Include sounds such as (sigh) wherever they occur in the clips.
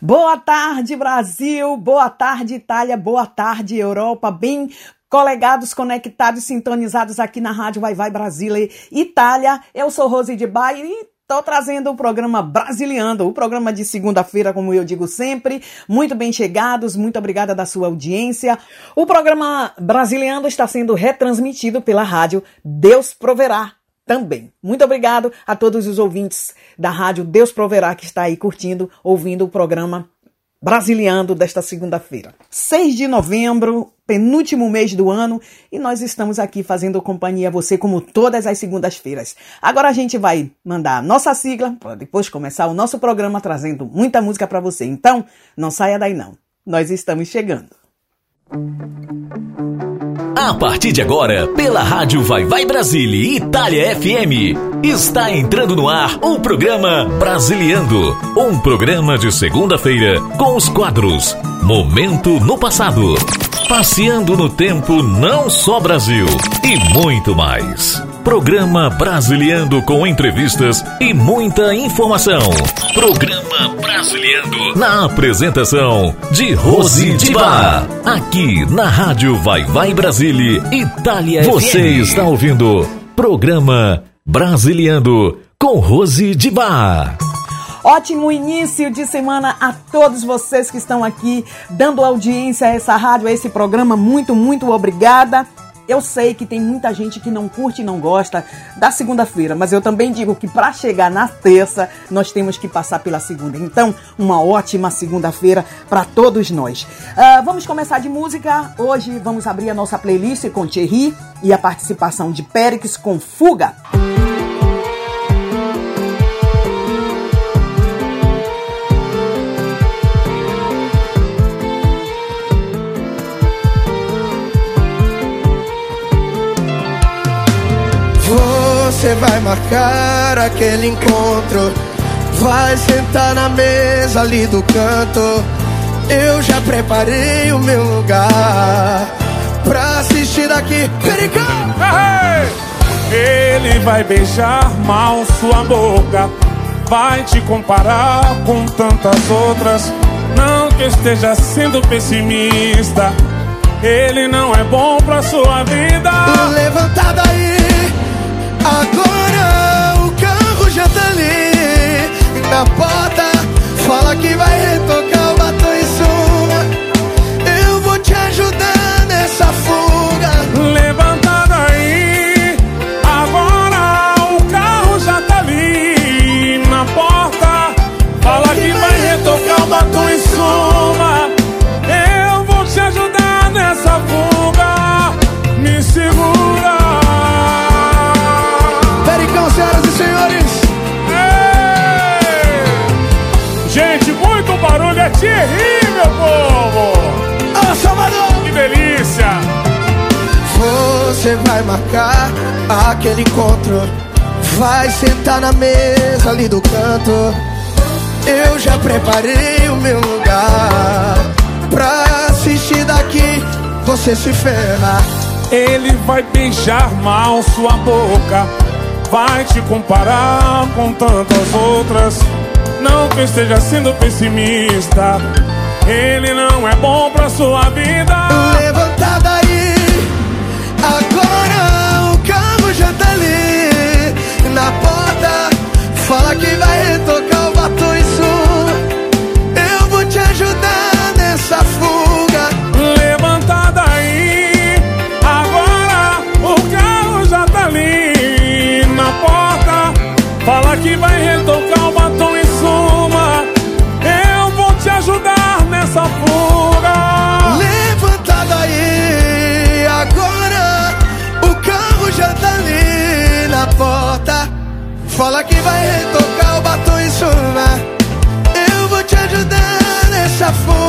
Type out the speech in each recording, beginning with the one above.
Boa tarde, Brasil. Boa tarde, Itália. Boa tarde, Europa. Bem colegados conectados, sintonizados aqui na Rádio Vai Vai Brasília Itália. Eu sou Rose de Baia e Estou trazendo o programa Brasiliando, o programa de segunda-feira, como eu digo sempre. Muito bem chegados, muito obrigada da sua audiência. O programa Brasiliando está sendo retransmitido pela rádio Deus Proverá também. Muito obrigado a todos os ouvintes da rádio Deus Proverá que está aí curtindo, ouvindo o programa Brasiliando desta segunda-feira. 6 de novembro, penúltimo mês do ano, e nós estamos aqui fazendo companhia a você como todas as segundas-feiras. Agora a gente vai mandar a nossa sigla para depois começar o nosso programa trazendo muita música para você. Então, não saia daí não. Nós estamos chegando. A partir de agora, pela Rádio Vai Vai Brasília Itália FM, está entrando no ar o programa Brasiliando, um programa de segunda-feira com os quadros Momento no Passado, Passeando no Tempo Não Só Brasil e muito mais. Programa Brasiliando com entrevistas e muita informação. Programa Brasiliando na apresentação de Rose de Bar. Aqui na Rádio Vai Vai Brasília, Itália Você FM. está ouvindo Programa Brasiliando com Rose de Bar. Ótimo início de semana a todos vocês que estão aqui dando audiência a essa rádio, a esse programa. Muito, muito obrigada. Eu sei que tem muita gente que não curte e não gosta da segunda-feira, mas eu também digo que para chegar na terça nós temos que passar pela segunda. Então, uma ótima segunda-feira para todos nós. Uh, vamos começar de música. Hoje vamos abrir a nossa playlist com Thierry e a participação de Périx com Fuga. Música Você vai marcar aquele encontro. Vai sentar na mesa ali do canto. Eu já preparei o meu lugar Pra assistir daqui. Pericão! Ele vai beijar mal sua boca. Vai te comparar com tantas outras. Não que esteja sendo pessimista. Ele não é bom pra sua vida. Levanta daí Agora o carro já tá ali na porta. Fala que vai aquele encontro. Vai sentar na mesa ali do canto. Eu já preparei o meu lugar Pra assistir daqui. Você se ferra. Ele vai beijar mal sua boca. Vai te comparar com tantas outras. Não que esteja sendo pessimista. Ele não é bom pra sua vida. Na porta. Fala que vai retocar o batom e. Eu vou te ajudar nessa fuga. Levanta daí, agora o carro já tá ali na porta. Fala que vai retocar que vai retocar o batom e sonar. Eu vou te ajudar nessa força.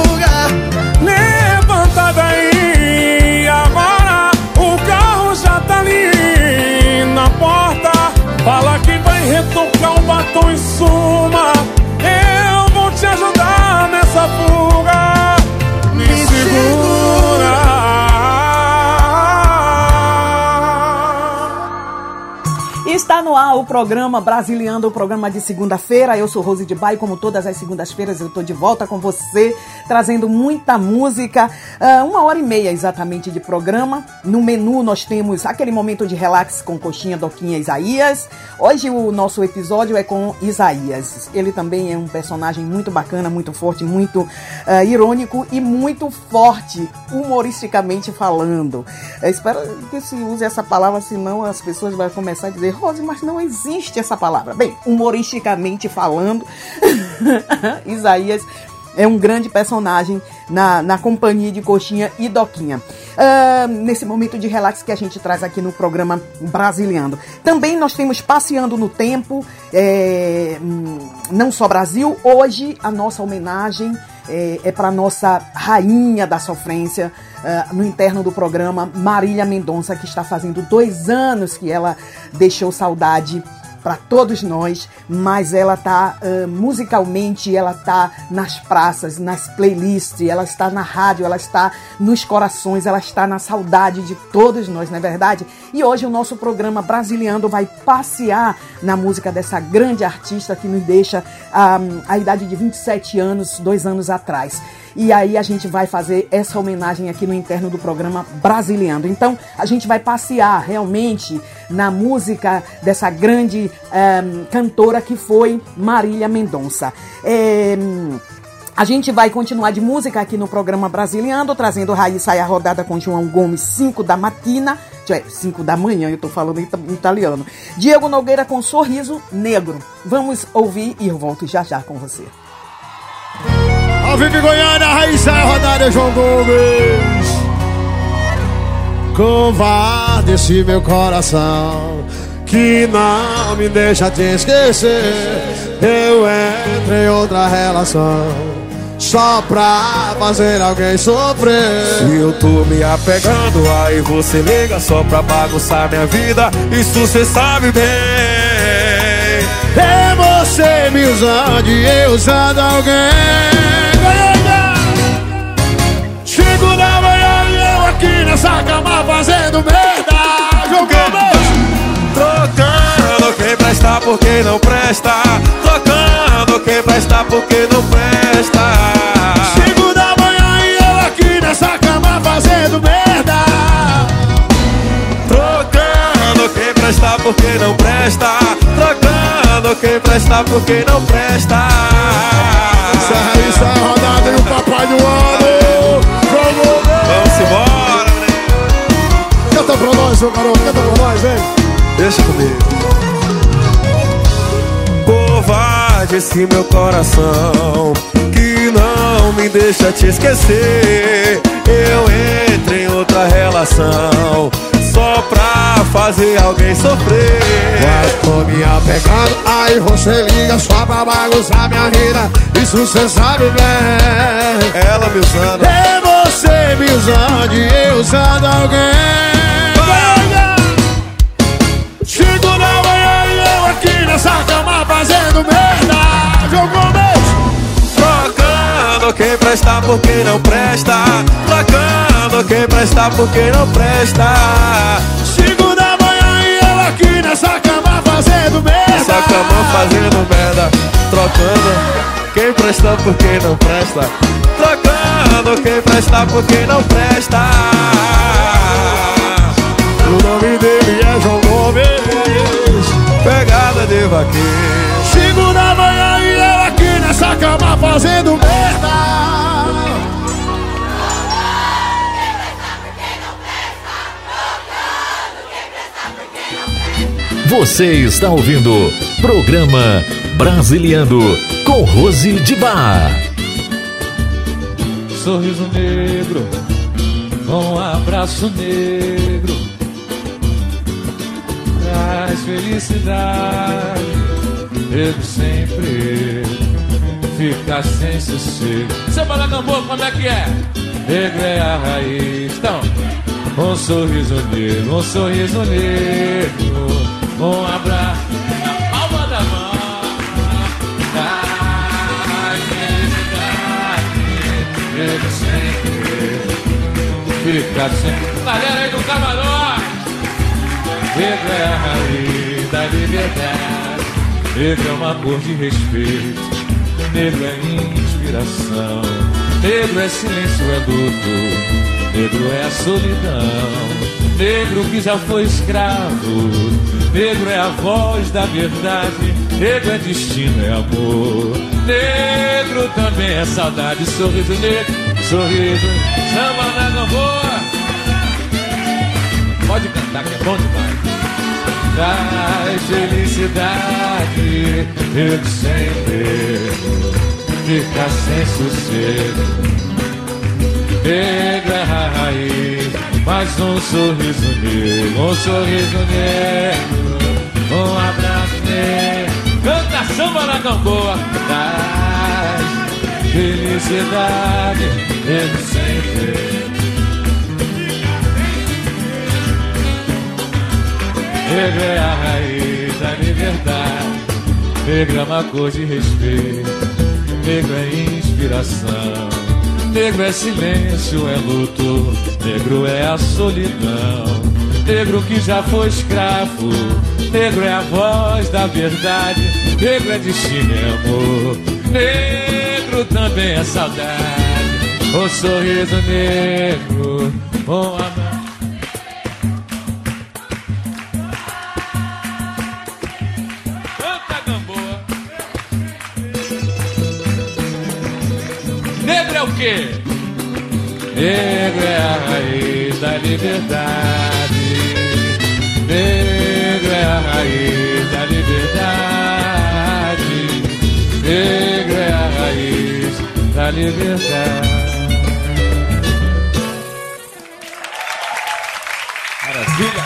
O programa Brasiliando, o programa de segunda-feira. Eu sou Rose de Baio, como todas as segundas-feiras eu tô de volta com você, trazendo muita música. Uh, uma hora e meia exatamente de programa. No menu nós temos aquele momento de relax com Coxinha, Doquinha Isaías. Hoje o nosso episódio é com Isaías. Ele também é um personagem muito bacana, muito forte, muito uh, irônico e muito forte, humoristicamente falando. Eu espero que se use essa palavra, senão as pessoas vão começar a dizer, Rose, mas não existe essa palavra. Bem, humoristicamente falando, (laughs) Isaías é um grande personagem na, na companhia de Coxinha e Doquinha. Uh, nesse momento de relax que a gente traz aqui no programa Brasiliano. Também nós temos Passeando no Tempo, é, não só Brasil. Hoje a nossa homenagem é, é para nossa rainha da sofrência, uh, no interno do programa, Marília Mendonça, que está fazendo dois anos que ela deixou saudade para todos nós, mas ela tá uh, musicalmente, ela tá nas praças, nas playlists, ela está na rádio, ela está nos corações, ela está na saudade de todos nós, não é verdade? E hoje o nosso programa Brasiliano vai passear na música dessa grande artista que nos deixa um, a idade de 27 anos, dois anos atrás. E aí a gente vai fazer essa homenagem aqui no interno do programa Brasiliano. Então a gente vai passear realmente na música dessa grande é, cantora que foi Marília Mendonça. É, a gente vai continuar de música aqui no programa Brasiliano, trazendo Raíssa e a rodada com João Gomes, 5 da matina, 5 da manhã, eu tô falando em italiano. Diego Nogueira com Sorriso Negro. Vamos ouvir e eu volto já já com você. Ao vivo Goiânia, Raíssa rodada João Gomes. Covarde esse meu coração que não me deixa te esquecer. Eu entro em outra relação só pra fazer alguém sofrer. Se eu tô me apegando, aí você liga só pra bagunçar minha vida. Isso cê sabe bem. É você me usando e eu usando alguém. Aqui nessa cama fazendo merda. Jogando Trocando quem presta porque não presta. Trocando quem presta porque não presta. Cinco da manhã e eu aqui nessa cama fazendo merda. Trocando quem presta porque não presta. Trocando quem presta porque não presta. Essa, essa é rodada e o papai do ano. Vamos embora Canta pra nós, seu garoto, canta pra nós, vem. Deixa comigo. Covarde esse meu coração que não me deixa te esquecer. Eu entro em outra relação só pra fazer alguém sofrer. Mas tô me apegando, aí você liga só pra bagunçar minha vida. Isso cê sabe bem. Ela me usando. É você me usando e eu usando alguém. nessa cama fazendo merda Jogou mês Trocando quem presta porque não presta Trocando quem presta porque não presta Cinco da manhã e eu aqui nessa cama fazendo merda Nessa cama fazendo merda Trocando quem presta porque não presta Trocando quem presta porque não presta O nome dele é João Gomes pegada de vaqueiro. Cinco da manhã e eu aqui nessa cama fazendo merda. Você está ouvindo programa Brasiliano com Rose de Bar. Sorriso negro, um abraço negro traz felicidade. Ele sempre fica sem sossego. Seu Balacambô, como é que é? Negro é a raiz. Então, um sorriso negro, um sorriso negro, um abraço na palma da mão. Traz felicidade. Ele sempre fica sem. Galera aí do camarote. Guerra e dali liberdade. Negro é uma cor de respeito, negro é inspiração. Negro é silêncio, é luto, negro é a solidão. Negro que já foi escravo, negro é a voz da verdade. Negro é destino, é amor. Negro também é saudade, sorriso negro, sorriso, samba na gamboa. Pode cantar que é bom demais. Traz felicidade, eu sempre fica sem sossego. Negro é a raiz, mais um sorriso negro, um sorriso negro, um abraço. Canta samba na gamboa, traz felicidade, eu sempre. Negro é a raiz da liberdade, negro é uma cor de respeito, negro é inspiração, negro é silêncio, é luto, negro é a solidão, negro que já foi escravo, negro é a voz da verdade, negro é destino, é amor, negro também é saudade, o sorriso negro, um gamboa. Negro é o quê? Negro é a raiz da liberdade. Raiz da liberdade. Negro é a raiz da liberdade. Maravilha!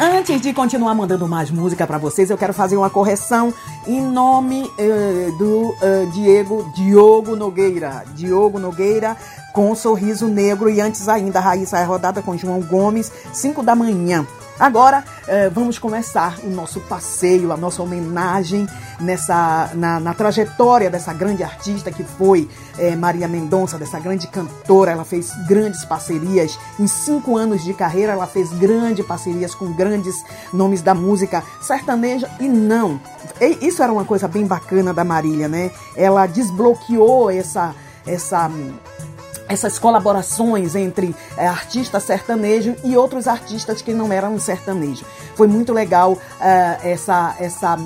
Antes de continuar mandando mais música para vocês, eu quero fazer uma correção em nome eh, do eh, Diego Diogo Nogueira. Diogo Nogueira com Sorriso Negro e antes ainda a Raíssa é rodada com João Gomes, 5 da manhã. Agora eh, vamos começar o nosso passeio, a nossa homenagem nessa na, na trajetória dessa grande artista que foi eh, Maria Mendonça, dessa grande cantora. Ela fez grandes parcerias em cinco anos de carreira. Ela fez grandes parcerias com grandes nomes da música sertaneja e não. E isso era uma coisa bem bacana da Marília, né? Ela desbloqueou essa essa essas colaborações entre é, artistas sertanejos e outros artistas que não eram sertanejos. Foi muito legal uh, essa, essa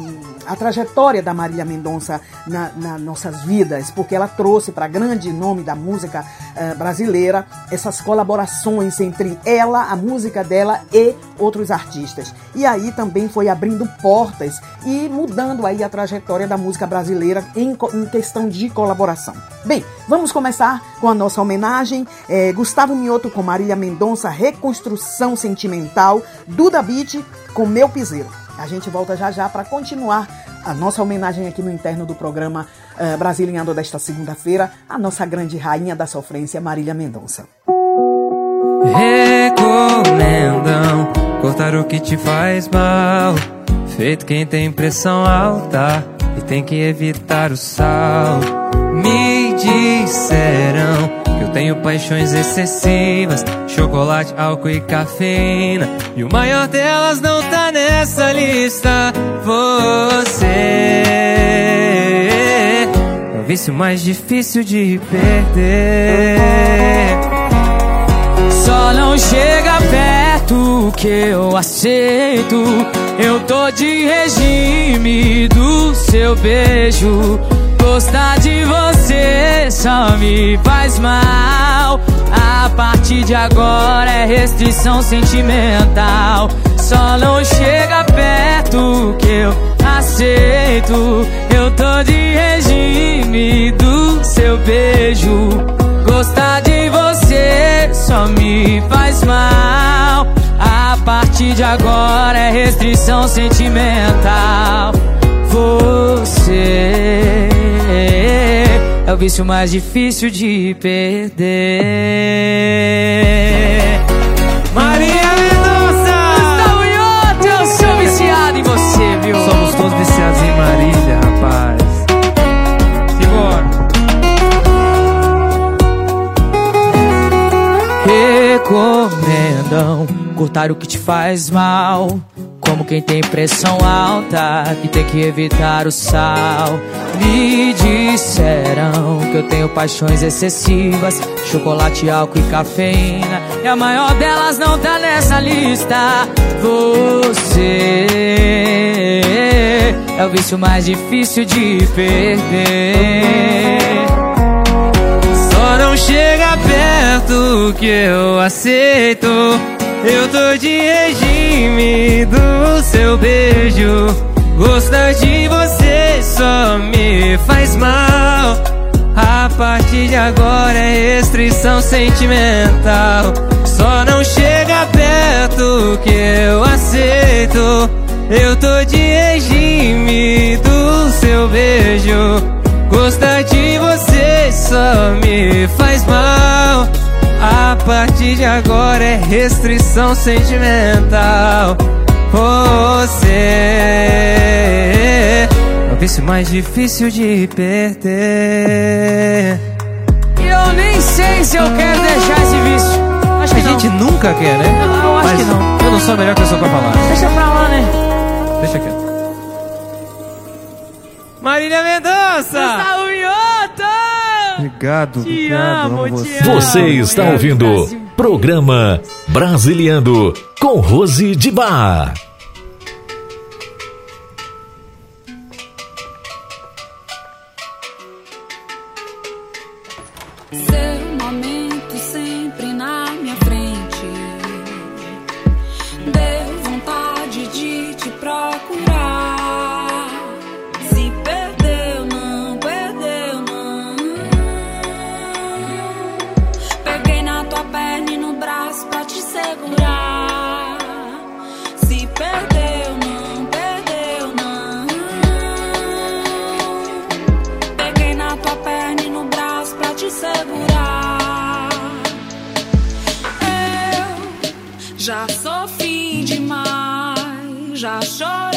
a trajetória da Marília Mendonça na, nas nossas vidas, porque ela trouxe para grande nome da música uh, brasileira essas colaborações entre ela, a música dela e outros artistas. E aí também foi abrindo portas e mudando aí a trajetória da música brasileira em, em questão de colaboração. Bem, vamos começar com a nossa homenagem. É, Gustavo Mioto com Marília Mendonça, Reconstrução Sentimental, Duda Beat com Meu Piseiro. A gente volta já já para continuar a nossa homenagem aqui no interno do programa uh, Brasiliano desta segunda-feira, a nossa grande rainha da sofrência, Marília Mendonça. Recomendam cortar o que te faz mal, feito quem tem pressão alta e tem que evitar o sal. Me disseram que eu tenho paixões excessivas, chocolate, álcool e cafeína. E o maior delas não tá nessa lista. Você é o vício mais difícil de perder. Só não chega perto que eu aceito. Eu tô de regime do seu beijo. Gostar de você só me faz mal. A partir de agora é restrição sentimental. Só não chega perto que eu aceito. Eu tô de regime do seu beijo. Gostar de você só me faz mal. A partir de agora é restrição sentimental. Você é o vício mais difícil de perder. Maria Mendonça! Gustavo Ioto, eu sou viciado em você, viu? Somos todos viciados em Marília, rapaz. Simbora. Recomendam cortar o que te faz mal, como quem tem pressão alta, que tem que evitar o sal. Me disseram que eu tenho paixões excessivas, chocolate, álcool e cafeína. E a maior delas não tá nessa lista. Você é o vício mais difícil de perder. Só não chega perto que eu aceito. Eu tô de regime do seu beijo. Gostar de você só me faz mal. A partir de agora é restrição sentimental. Só não chega perto que eu aceito. Eu tô de regime do seu beijo. Gostar de você só me faz mal. A partir de agora é restrição sentimental. Você é o vício mais difícil de perder. E eu nem sei se eu quero deixar esse vício. Acho que A não. gente nunca quer, né? Eu acho Mas que não. Eu não sou a melhor pessoa pra falar. Deixa pra lá, né? Deixa quieto. Marília Mendonça! Obrigado, Te obrigado. amo, amo te você. amo. Você está Brasil. ouvindo programa Brasiliando com Rose de Bar. Já sofri demais, já chorei,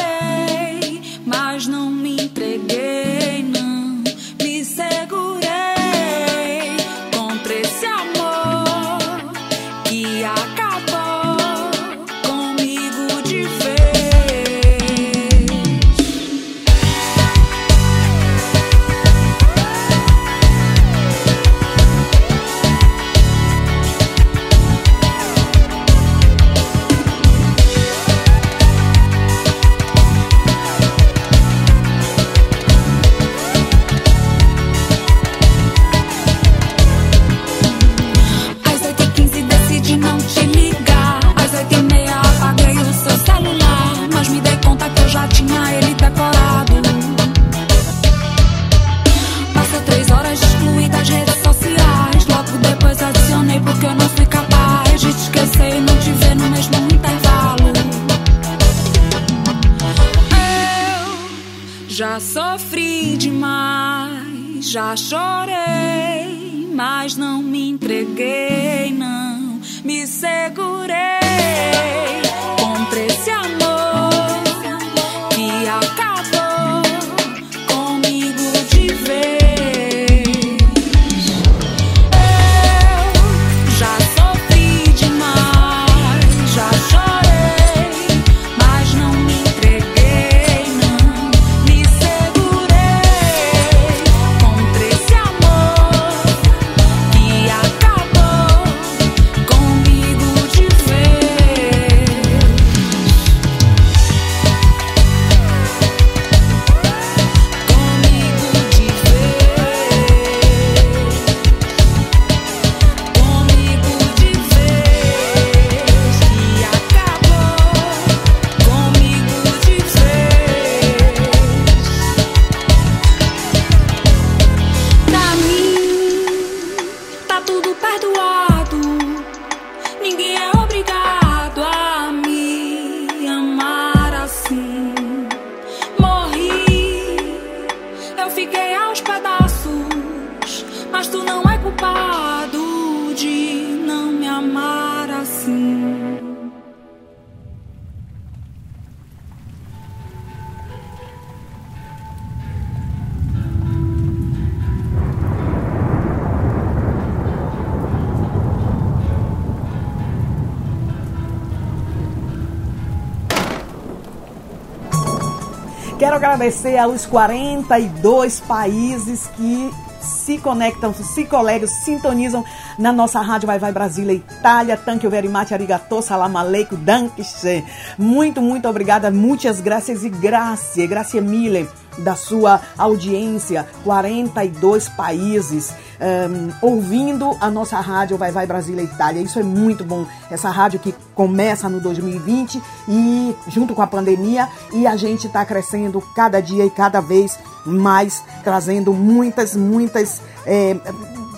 Quero agradecer aos 42 países que se conectam, se colegam, sintonizam na nossa rádio Vai Vai Brasília, Itália. Thank you very much, arigato, salam aleikum, dankeschön. Muito, muito obrigada, muitas graças e graças, graças mille da sua audiência, 42 países um, ouvindo a nossa rádio Vai Vai Brasília Itália. Isso é muito bom. Essa rádio que começa no 2020 e junto com a pandemia e a gente está crescendo cada dia e cada vez mais, trazendo muitas, muitas. É,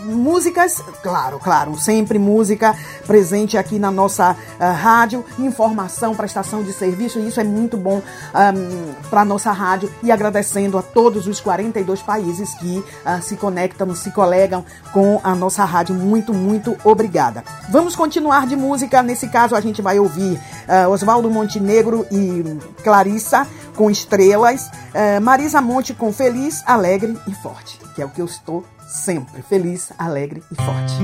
músicas, claro, claro, sempre música presente aqui na nossa uh, rádio, informação, prestação de serviço, isso é muito bom um, para nossa rádio. E agradecendo a todos os 42 países que uh, se conectam, se colegam com a nossa rádio. Muito, muito obrigada. Vamos continuar de música. Nesse caso, a gente vai ouvir uh, Oswaldo Montenegro e Clarissa com Estrelas, Marisa Monte com Feliz, Alegre e Forte, que é o que eu estou sempre feliz, alegre e forte.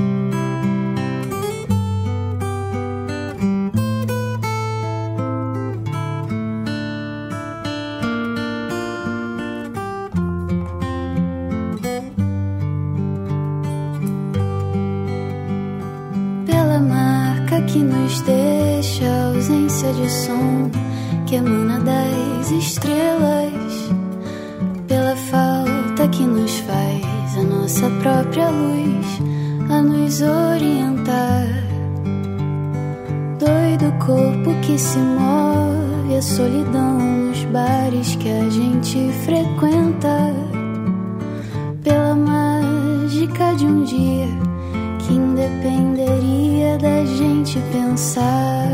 Pela marca que nos deixa ausência de som que emana das estrelas, pela falta que nos faz nossa própria luz a nos orientar. Doido corpo que se move, a solidão nos bares que a gente frequenta. Pela mágica de um dia que independeria da gente pensar.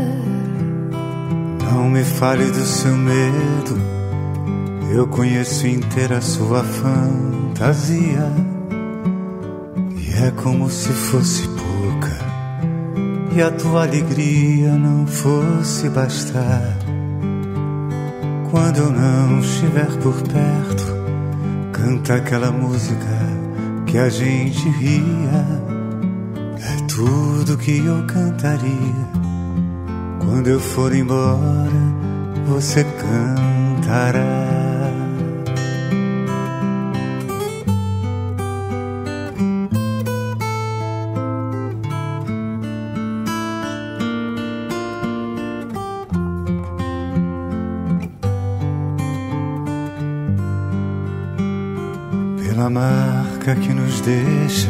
Não me fale do seu medo, eu conheço inteira sua fantasia. É como se fosse pouca e a tua alegria não fosse bastar. Quando eu não estiver por perto, canta aquela música que a gente ria. É tudo que eu cantaria. Quando eu for embora, você cantará. Marca que nos deixa,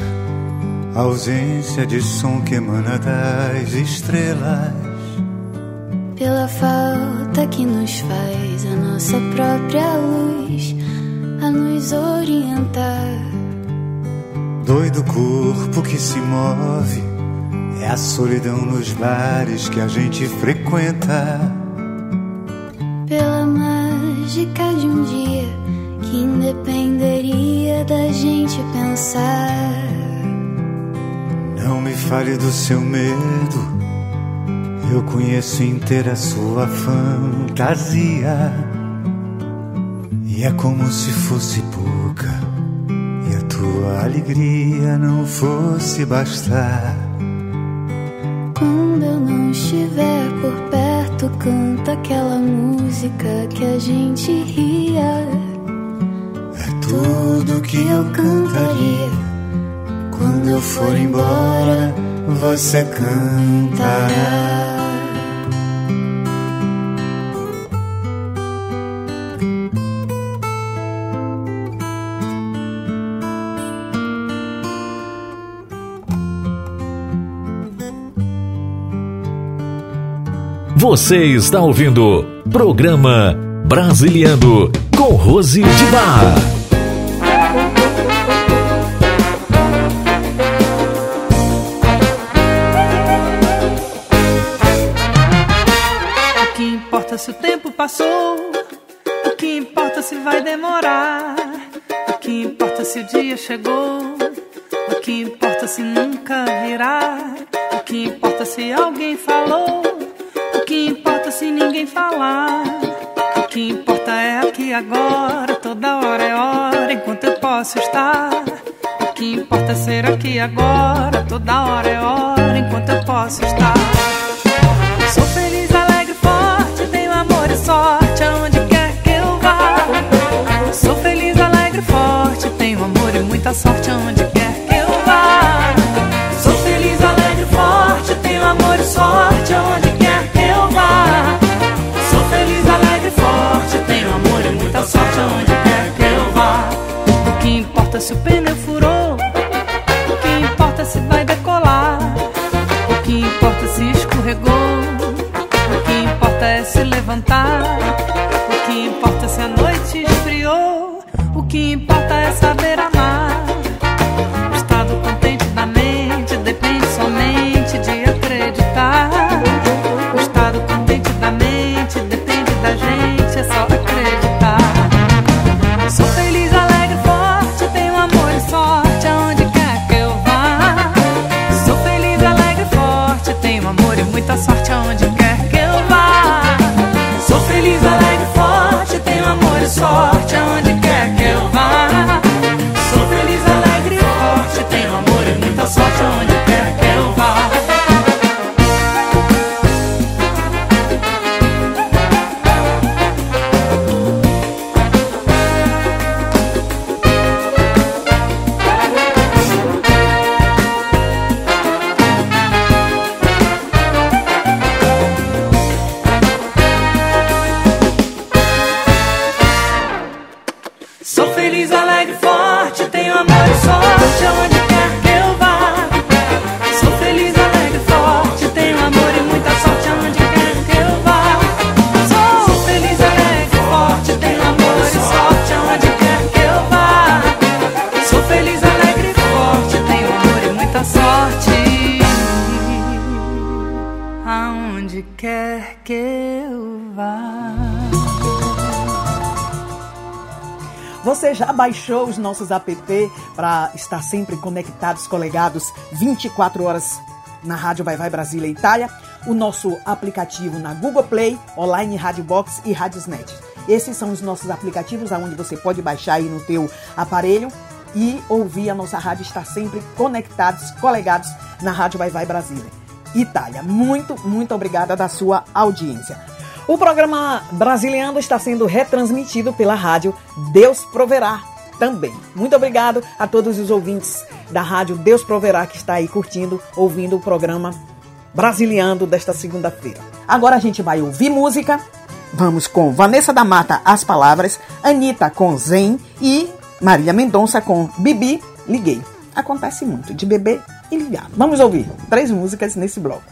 a ausência de som que emana das estrelas. Pela falta que nos faz a nossa própria luz a nos orientar. Doido corpo que se move, é a solidão nos bares que a gente frequenta. Da gente pensar. Não me fale do seu medo, eu conheço inteira sua fantasia. E é como se fosse pouca, e a tua alegria não fosse bastar. Quando eu não estiver por perto, canta aquela música que a gente ria tudo que eu cantaria. Quando eu for embora, você cantará. Você está ouvindo programa Brasiliano com Rose de Bar. Passou? O que importa se vai demorar? O que importa se o dia chegou? que importa é saber amar. baixou os nossos app para estar sempre conectados, colegados 24 horas na Rádio Vai Vai Brasília Itália, o nosso aplicativo na Google Play, online Rádio Box e Radiosnet. Esses são os nossos aplicativos aonde você pode baixar aí no teu aparelho e ouvir a nossa rádio estar sempre conectados, colegados na Rádio Vai Vai Brasília Itália. Muito, muito obrigada da sua audiência. O programa Brasiliano está sendo retransmitido pela rádio Deus Proverá também. Muito obrigado a todos os ouvintes da Rádio Deus Proverá que está aí curtindo, ouvindo o programa Brasiliando desta segunda-feira. Agora a gente vai ouvir música. Vamos com Vanessa da Mata, As Palavras, Anitta com Zen e Maria Mendonça com Bibi, Liguei. Acontece muito de beber e ligar. Vamos ouvir três músicas nesse bloco.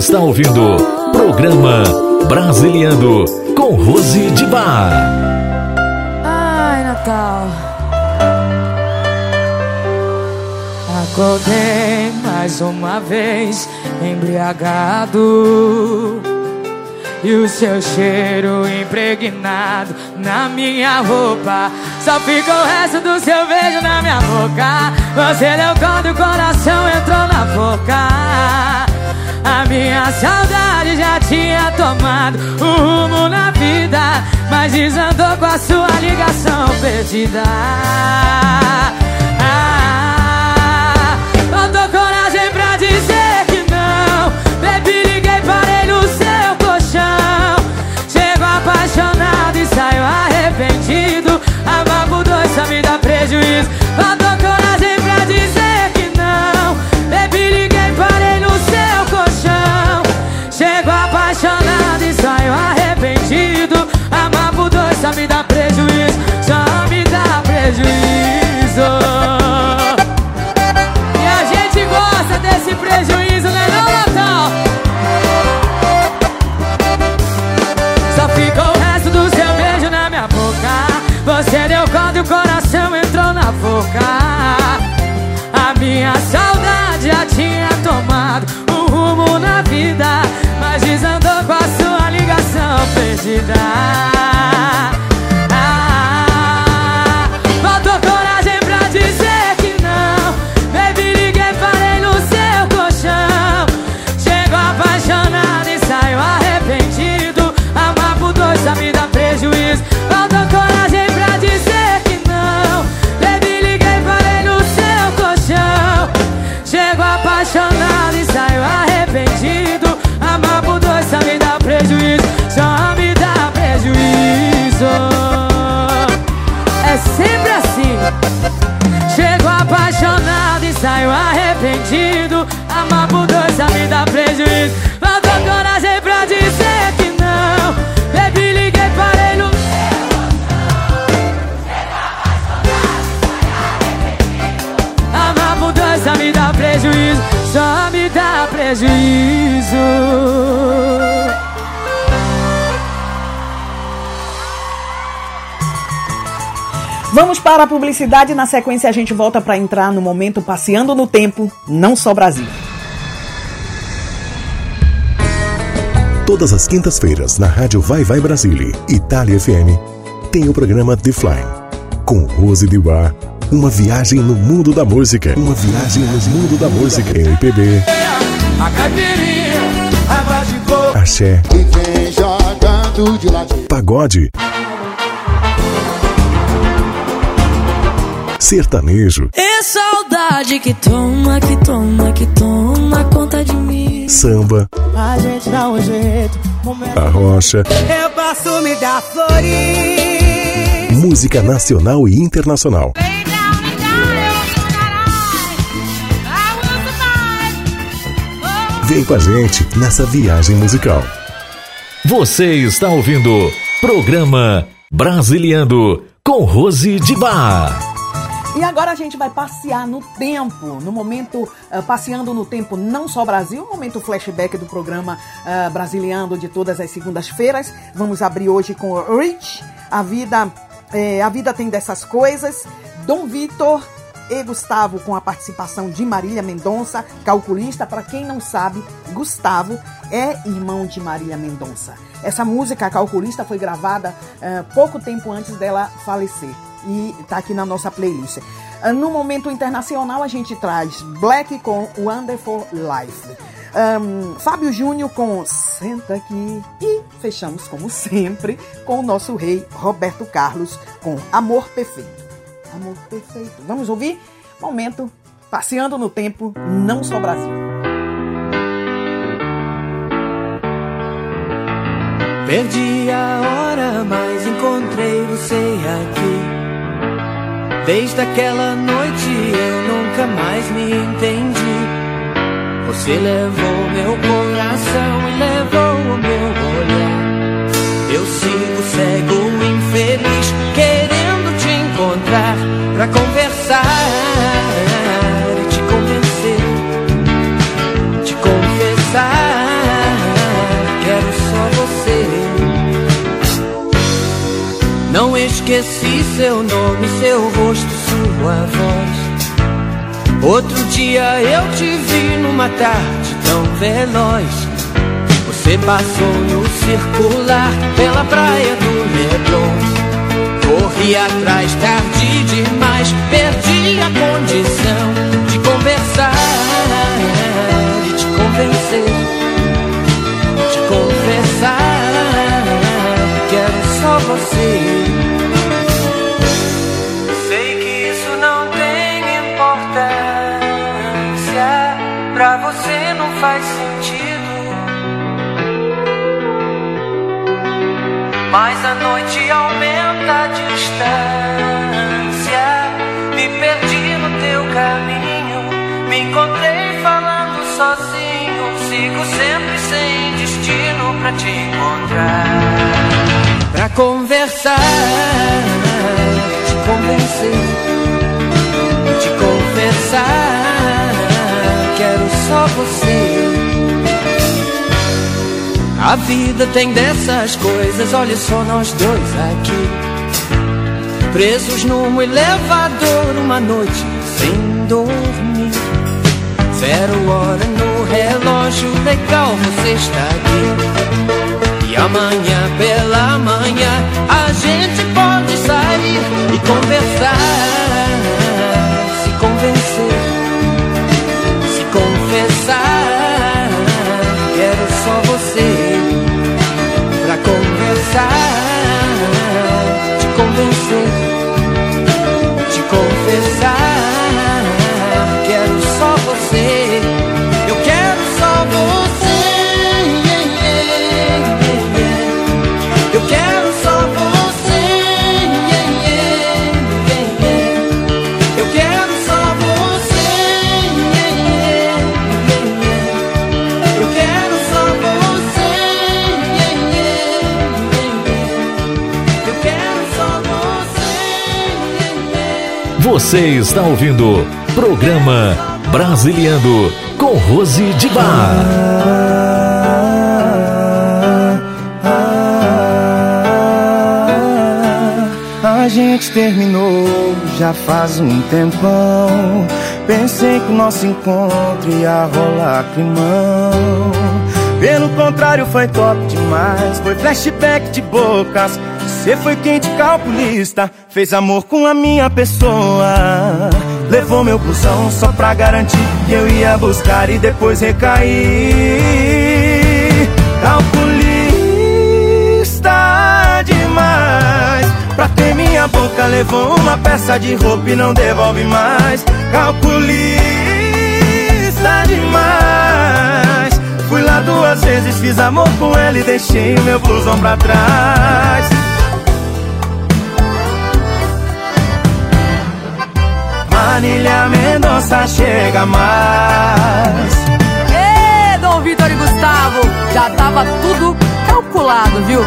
está ouvindo Programa Brasiliano com Rose de Bar. Ai, Natal. Acordei mais uma vez embriagado. E o seu cheiro impregnado na minha roupa Só fica o resto do seu beijo na minha boca Você leu quando o coração, entrou na boca a minha saudade já tinha tomado um rumo na vida Mas desandou com a sua ligação perdida. tocar. A minha saudade já tinha tomado um rumo na vida Mas desandou com a sua ligação perdida. Prejuízo. Só me dá prejuízo. Vamos para a publicidade. Na sequência, a gente volta para entrar no momento Passeando no Tempo, não só Brasil. Todas as quintas-feiras, na Rádio Vai Vai Brasília, Itália FM, tem o programa The Fly, com Rose de Bar. Uma viagem no mundo da música. Uma viagem no mundo da música. MPB, A caipirinha, de coco. axé, E vem jogando de ladinho. pagode, sertanejo, É saudade que toma, que toma, que toma conta de mim. samba, A gente dá um jeito. arrocha, Eu posso me dar flores. música nacional e internacional. Vem com a gente nessa viagem musical. Você está ouvindo Programa Brasiliando com Rose de Bar. E agora a gente vai passear no tempo, no momento ah, passeando no tempo não só Brasil, momento flashback do programa uh, Brasiliando de todas as segundas-feiras. Vamos abrir hoje com Rich, a vida, eh, a vida tem dessas coisas. Dom Vitor e Gustavo com a participação de Marília Mendonça, calculista. Para quem não sabe, Gustavo é irmão de Marília Mendonça. Essa música, calculista, foi gravada eh, pouco tempo antes dela falecer e tá aqui na nossa playlist. Ah, No momento internacional a gente traz Black com Wonderful Life. Ahn, Fábio Júnior com Senta Aqui. E fechamos, como sempre, com o nosso rei Roberto Carlos com Amor Perfeito. Amor Perfeito. Vamos ouvir? Momento Passeando no Tempo, não só Brasil. Perdi a hora, mas encontrei você aqui. Desde aquela noite eu nunca mais me entendi. Você levou meu coração e levou o meu olhar. Eu sigo pra conversar e te convencer, te confessar. Quero só você. Não esqueci seu nome, seu rosto, sua voz. Outro dia eu te vi numa tarde tão veloz. Você passou no circular pela praia do Leblon. Corri atrás tarde demais, perdi a condição de conversar e te convencer, te confessar. Quero só você. Pra te encontrar. Pra conversar, te convencer, te confessar. Quero só você. A vida tem dessas coisas, olha só nós dois aqui. Presos num elevador uma noite sem dormir. Zero hora no relógio, legal você está aqui. E amanhã pela manhã a gente pode sair e conversar, se convencer, se confessar. Você está ouvindo Programa Brasiliando com Rose de Bar. A gente terminou já faz um tempão. Pensei que o nosso encontro ia rolar climão. Pelo contrário, foi top demais. Foi flashback de bocas. Você foi quente calculista. Fez amor com a minha pessoa. Levou meu busão só pra garantir que eu ia buscar e depois recair. Calculista demais. Pra ter minha boca, levou uma peça de roupa e não devolve mais. Calculista demais. Fui lá duas vezes, fiz amor com ela e deixei o meu blusão pra trás. Manilha Mendonça chega mais. Ê, Dom Vitor e Gustavo, já tava tudo calculado, viu?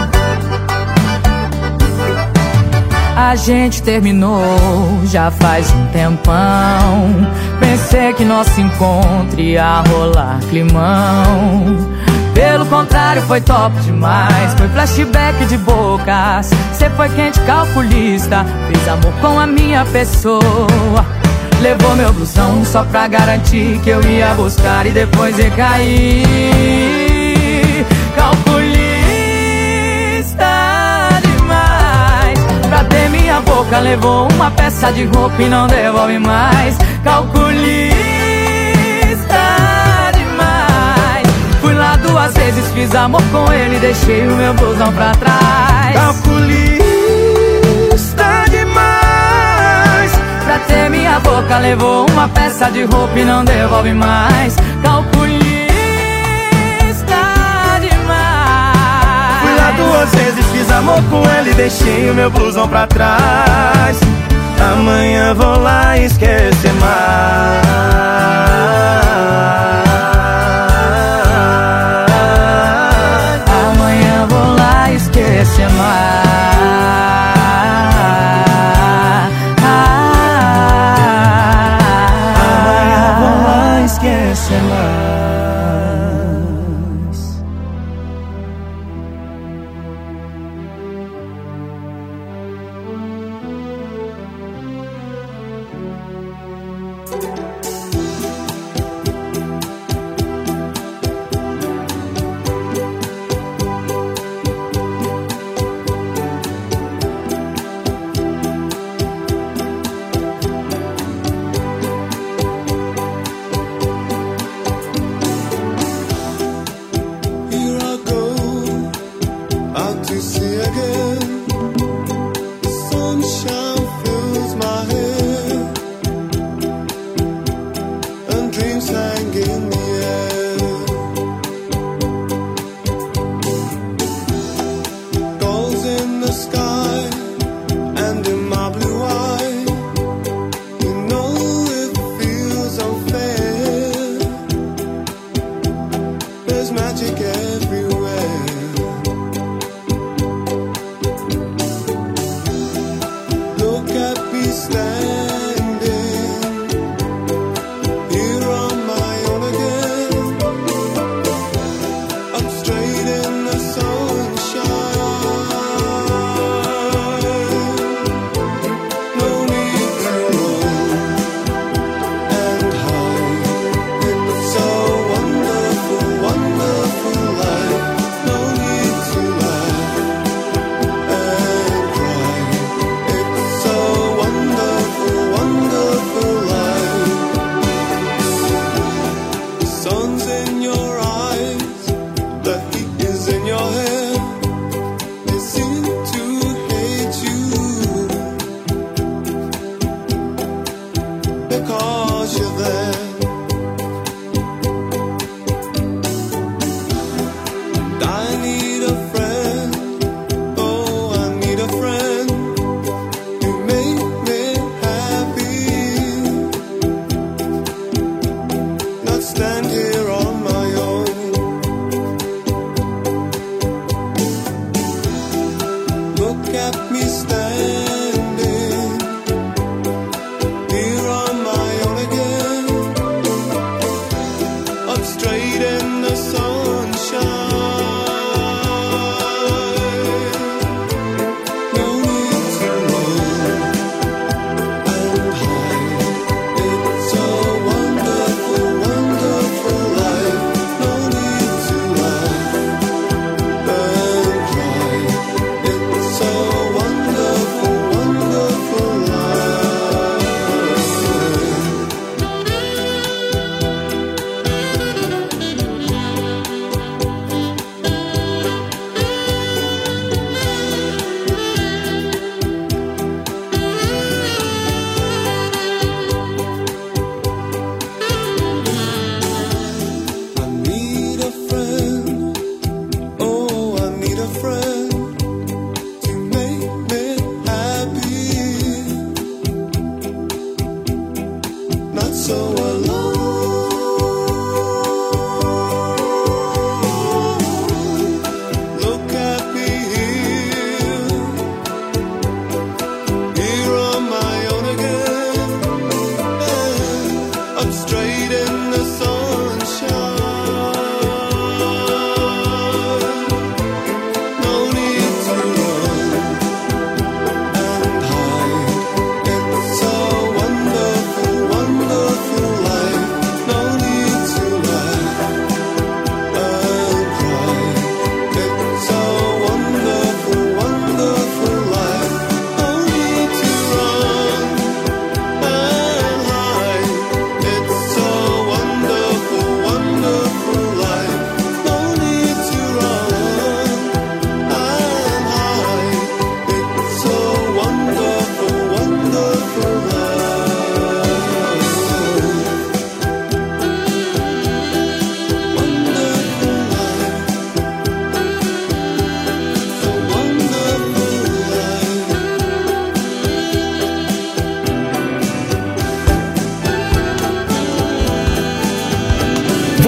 A gente terminou já faz um tempão. Pensei que nosso encontro ia rolar climão. Pelo contrário, foi top demais. Foi flashback de bocas. Cê foi quente calculista. Fez amor com a minha pessoa. Levou meu blusão só pra garantir que eu ia buscar e depois ia cair. Calculista demais. Pra ter minha boca, levou uma peça de roupa e não devolve mais. Calculista Duas vezes, fiz amor com ele, deixei o meu blusão pra trás. Calculista demais. Pra ter minha boca, levou uma peça de roupa e não devolve mais. Calculista demais. Fui lá duas vezes, fiz amor com ela e deixei o meu blusão pra trás. Amanhã vou lá esquecer mais.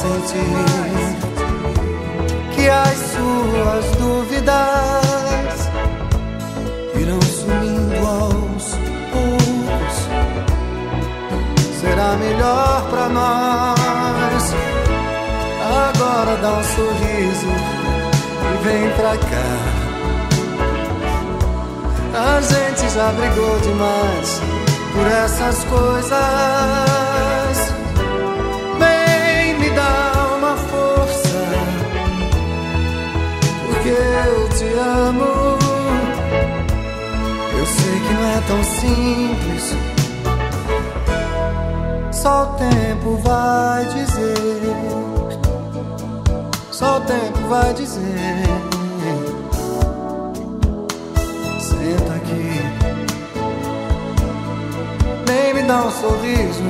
sentir que as suas dúvidas irão sumindo aos poucos. Será melhor para nós. Agora dá um sorriso e vem pra cá. A gente já brigou demais por essas coisas. te amo. Eu sei que não é tão simples. Só o tempo vai dizer. Só o tempo vai dizer. Senta aqui. Nem me dá um sorriso.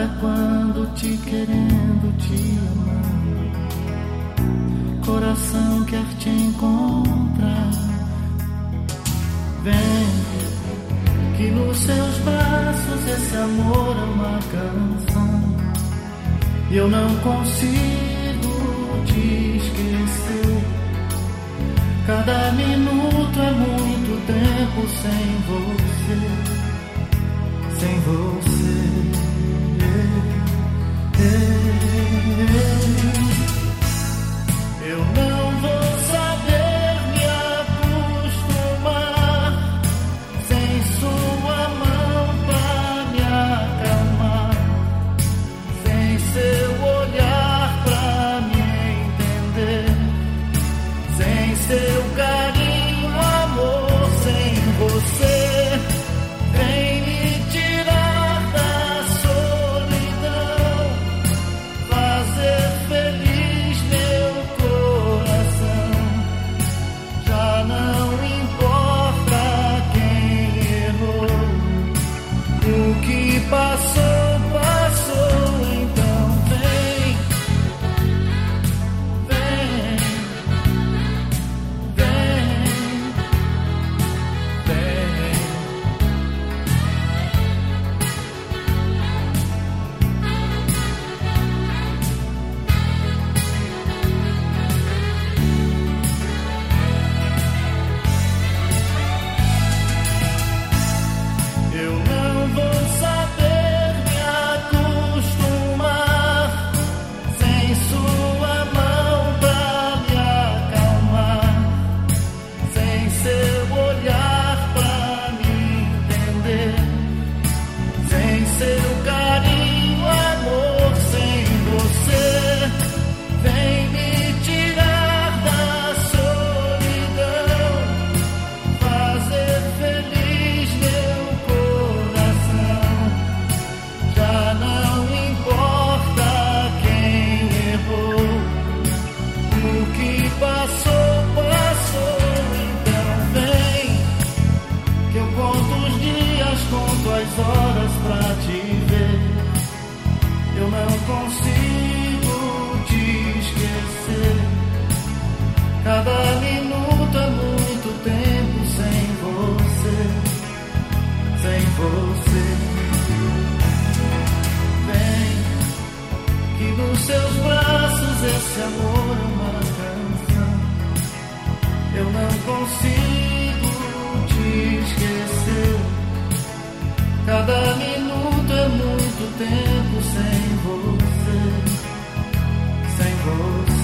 Até quando te querendo, te amando. Coração quer te encontrar. Vem, que nos seus braços esse amor é uma canção. E eu não consigo te esquecer. Cada minuto é muito tempo sem você, sem você. Eu nos seus braços esse amor é uma canção. Eu não consigo te esquecer. Cada minuto é muito tempo sem você, sem você.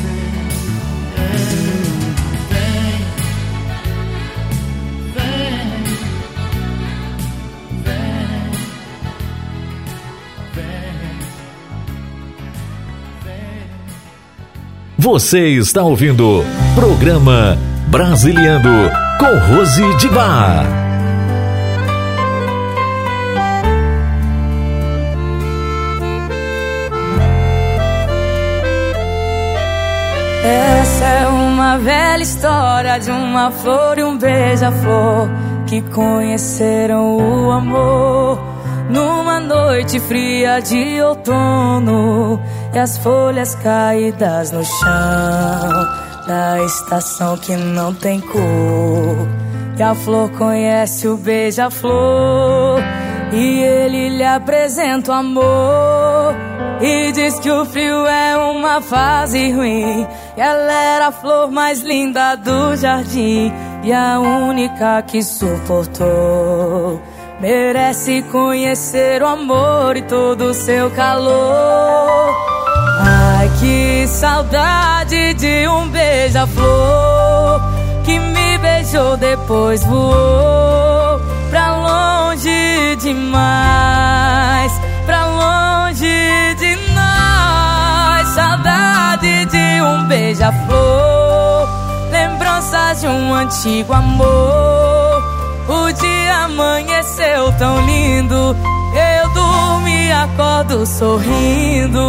Você está ouvindo Programa Brasiliando com Rose de Bar. Essa é uma velha história de uma flor e um beija-flor que conheceram o amor numa noite fria de outono e as folhas caídas no chão da estação que não tem cor. E a flor conhece o beija-flor e ele lhe apresenta o amor. E diz que o frio é uma fase ruim. E ela era a flor mais linda do jardim. E a única que suportou. Merece conhecer o amor e todo o seu calor. Ai, que saudade de um beija-flor que me beijou, depois voou pra longe demais, pra longe de nós. Saudade de um beija-flor, lembranças de um antigo amor. O dia amanheceu tão lindo, eu durmo acordo sorrindo.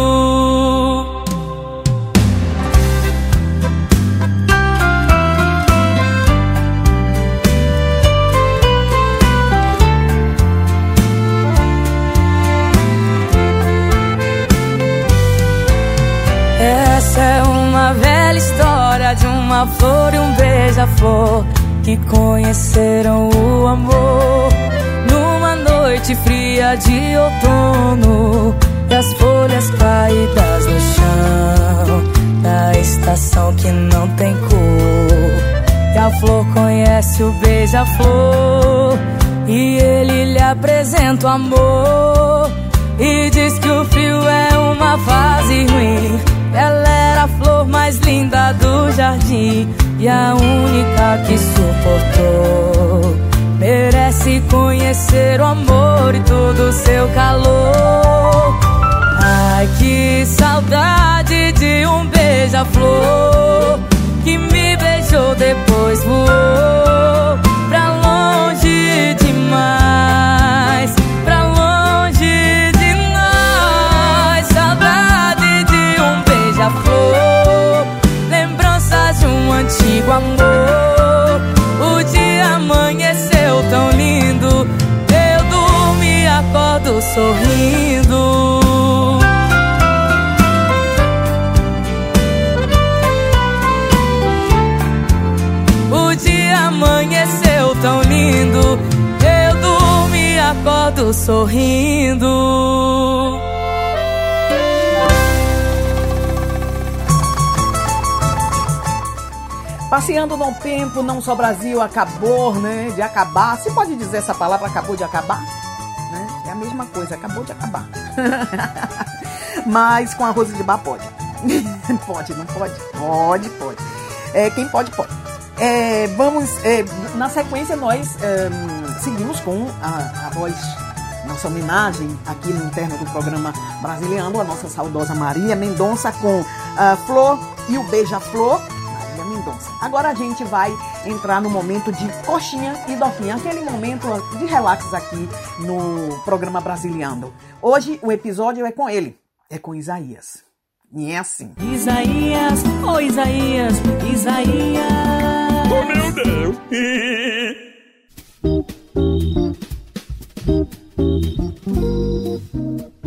Essa é uma velha história de uma flor e um beija-flor que conheceram o amor noite fria de outono e as folhas caídas no chão da estação que não tem cor. E a flor conhece o beija-flor e ele lhe apresenta o amor e diz que o frio é uma fase ruim. Ela era a flor mais linda do jardim e a única que suportou. Merece conhecer o amor e todo o seu calor. Ai, que saudade de um beija-flor que me beijou, depois voou pra longe demais. Pra longe de nós, saudade de um beija-flor, lembranças de um antigo amor. Acordo sorrindo. O dia amanheceu tão lindo, eu durmo e acordo sorrindo. Passeando no tempo, não só Brasil acabou, né? De acabar. Se pode dizer essa palavra acabou de acabar? Mesma coisa, acabou de acabar. (laughs) Mas com a Rose de Bar pode. (laughs) pode, não pode? Pode, pode. É, quem pode, pode. É, vamos, é, na sequência, nós é, seguimos com a, a voz, nossa homenagem aqui no interno do programa Brasiliano, a nossa saudosa Maria Mendonça com a Flor e o Beija-Flor. Mendonça. Agora a gente vai entrar no momento de coxinha e doquinha, aquele momento de relax aqui no programa Brasiliano. Hoje o episódio é com ele, é com Isaías. E é assim. Isaías, oh Isaías, Isaías. Oh meu Deus! (laughs)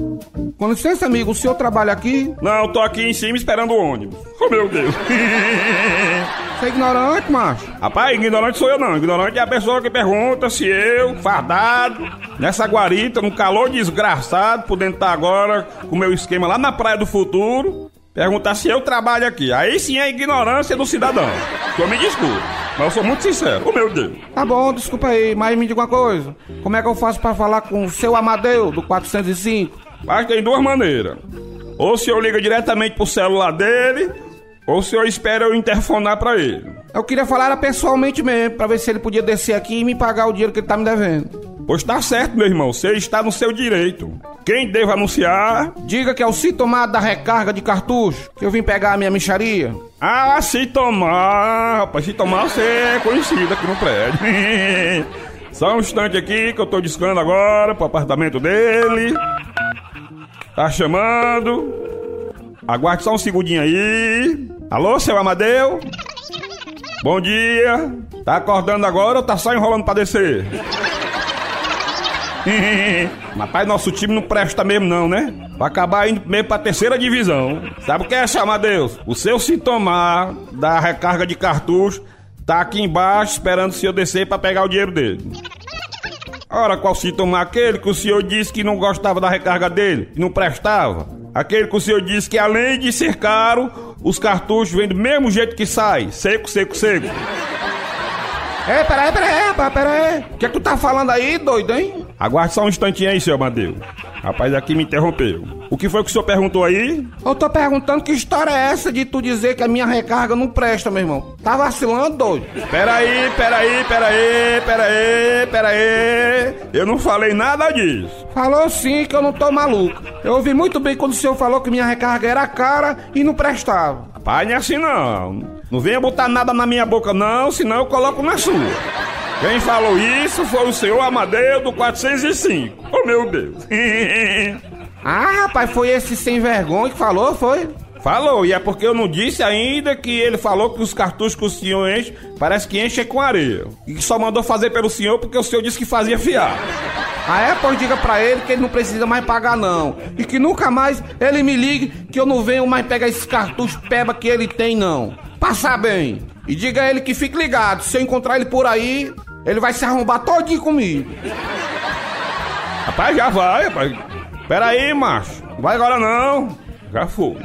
Com licença, amigo, o senhor trabalha aqui? Não, tô aqui em cima esperando o ônibus. Oh meu Deus! (laughs) Você é ignorante, macho? Rapaz, ignorante sou eu não. Ignorante é a pessoa que pergunta se eu, fardado, nessa guarita, no calor desgraçado, podendo estar agora com o meu esquema lá na Praia do Futuro, perguntar se eu trabalho aqui. Aí sim é ignorância do cidadão. Eu me desculpe, mas eu sou muito sincero. Oh meu Deus! Tá bom, desculpa aí, mas me diga uma coisa. Como é que eu faço pra falar com o seu Amadeu, do 405? Mas tem duas maneiras. Ou se eu ligo diretamente pro celular dele, ou se eu espero eu interfonar pra ele. Eu queria falar era pessoalmente mesmo, pra ver se ele podia descer aqui e me pagar o dinheiro que ele tá me devendo. Pois tá certo, meu irmão. Você está no seu direito. Quem deve anunciar? Diga que é o Citomar da recarga de cartucho, que eu vim pegar a minha micharia. Ah, Citomar, rapaz, Citomar você é conhecido aqui no prédio. (laughs) Só um instante aqui que eu tô discando agora pro apartamento dele. Tá chamando. Aguarde só um segundinho aí. Alô, seu Amadeu? Bom dia. Tá acordando agora ou tá só enrolando pra descer? (laughs) Rapaz, nosso time não presta mesmo não, né? Vai acabar indo mesmo pra terceira divisão. Sabe o que é, chama Deus? O seu sintomar da recarga de cartucho tá aqui embaixo esperando o senhor descer pra pegar o dinheiro dele. Ora, qual sintoma aquele que o senhor disse que não gostava da recarga dele, que não prestava? Aquele que o senhor disse que além de ser caro, os cartuchos vêm do mesmo jeito que sai, seco, seco, seco. É, peraí, peraí, rapaz, peraí. O que é que tu tá falando aí, doido, hein? Aguarde só um instantinho aí, seu Amadeu. Rapaz, aqui me interrompeu. O que foi que o senhor perguntou aí? Eu tô perguntando que história é essa de tu dizer que a minha recarga não presta, meu irmão. Tá vacilando, doido? Peraí, peraí, peraí, peraí, peraí. Eu não falei nada disso. Falou sim que eu não tô maluco. Eu ouvi muito bem quando o senhor falou que minha recarga era cara e não prestava. Pai, não é assim não. Não venha botar nada na minha boca não, senão eu coloco na sua. Quem falou isso foi o senhor Amadeu do 405. Oh, meu Deus. (laughs) ah, rapaz, foi esse sem vergonha que falou, foi? Falou, e é porque eu não disse ainda que ele falou que os cartuchos que o senhor enche, parece que enche com areia. E que só mandou fazer pelo senhor porque o senhor disse que fazia fiar. É? Pois diga pra ele que ele não precisa mais pagar, não. E que nunca mais ele me ligue que eu não venho mais pegar esses cartuchos peba que ele tem, não. Passar bem. E diga a ele que fique ligado. Se eu encontrar ele por aí, ele vai se arrombar todinho comigo. Rapaz, já vai, rapaz. Pera aí, macho. Não vai agora não. Já foi.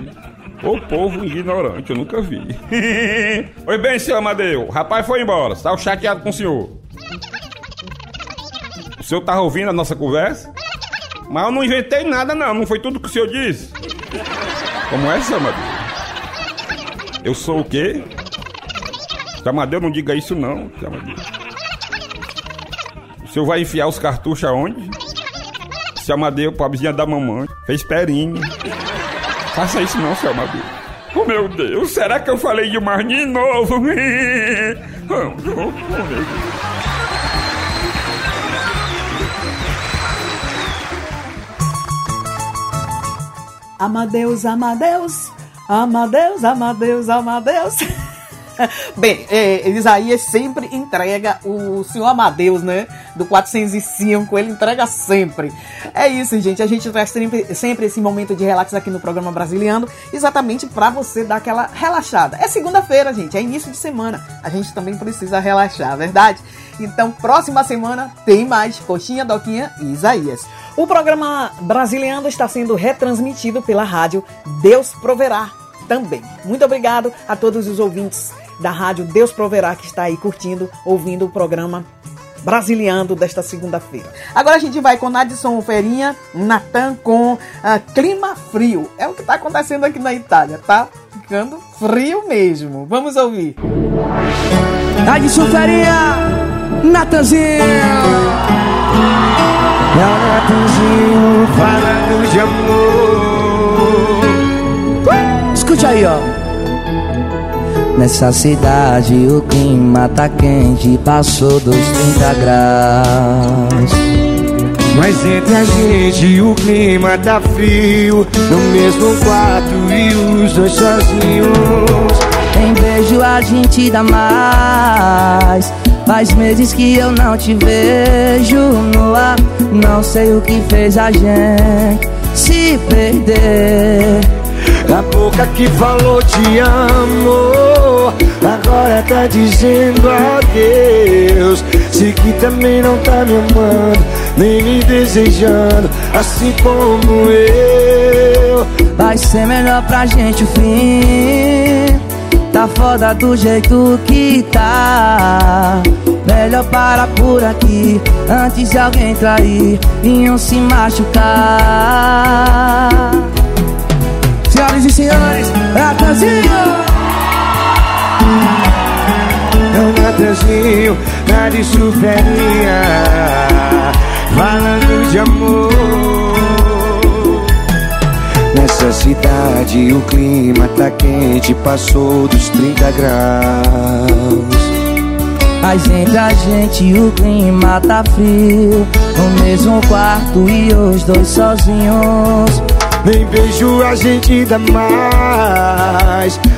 Ô povo ignorante, eu nunca vi. (laughs) Oi bem, seu Amadeu. Rapaz foi embora. Estava chateado com o senhor. O senhor tava ouvindo a nossa conversa? Mas eu não inventei nada, não. Não foi tudo que o senhor disse. Como é, seu Amadeu? Eu sou o quê? Seu Amadeu, não diga isso, não. Seu Amadeu. O senhor vai enfiar os cartuchos aonde? Seu Amadeu, pobrezinha da mamãe. Fez perinho. Faça isso não, seu Amadeu. Oh, meu Deus, será que eu falei demais de novo? (laughs) Amadeus, Amadeus, Amadeus, Amadeus, Amadeus. (laughs) Bem, é, Isaías sempre entrega o senhor Amadeus, né? Do 405, ele entrega sempre. É isso, gente. A gente traz sempre, sempre esse momento de relax aqui no programa Brasiliano, exatamente para você dar aquela relaxada. É segunda-feira, gente, é início de semana. A gente também precisa relaxar, verdade? Então, próxima semana tem mais Coxinha, Doquinha e Isaías. O programa Brasiliano está sendo retransmitido pela rádio Deus Proverá também. Muito obrigado a todos os ouvintes da rádio Deus Proverá que está aí curtindo, ouvindo o programa Brasiliando desta segunda-feira. Agora a gente vai com Nadson Ferinha, Natan com uh, Clima Frio. É o que está acontecendo aqui na Itália, tá? Ficando frio mesmo. Vamos ouvir. Nadson Ferinha, Natanzinho. É o Natanzinho falando de amor. Escute aí, ó. Nessa cidade o clima tá quente, passou dos 30 graus. Mas entre a gente o clima tá frio No mesmo quarto e os dois sozinhos Em beijo a gente dá mais. Faz meses que eu não te vejo no ar. Não sei o que fez a gente se perder. A boca que falou te amo Agora tá dizendo adeus Sei que também não tá me amando Nem me desejando Assim como eu Vai ser melhor pra gente o fim. Tá foda do jeito que tá. Melhor parar por aqui antes de alguém trair e um se machucar. Senhoras e senhores. É o Natanzinho, na de suferinha falando de amor. Nessa cidade o clima tá quente, passou dos 30 graus. Mas entre a gente o clima tá frio No mesmo quarto e os dois sozinhos Nem vejo a gente dá mais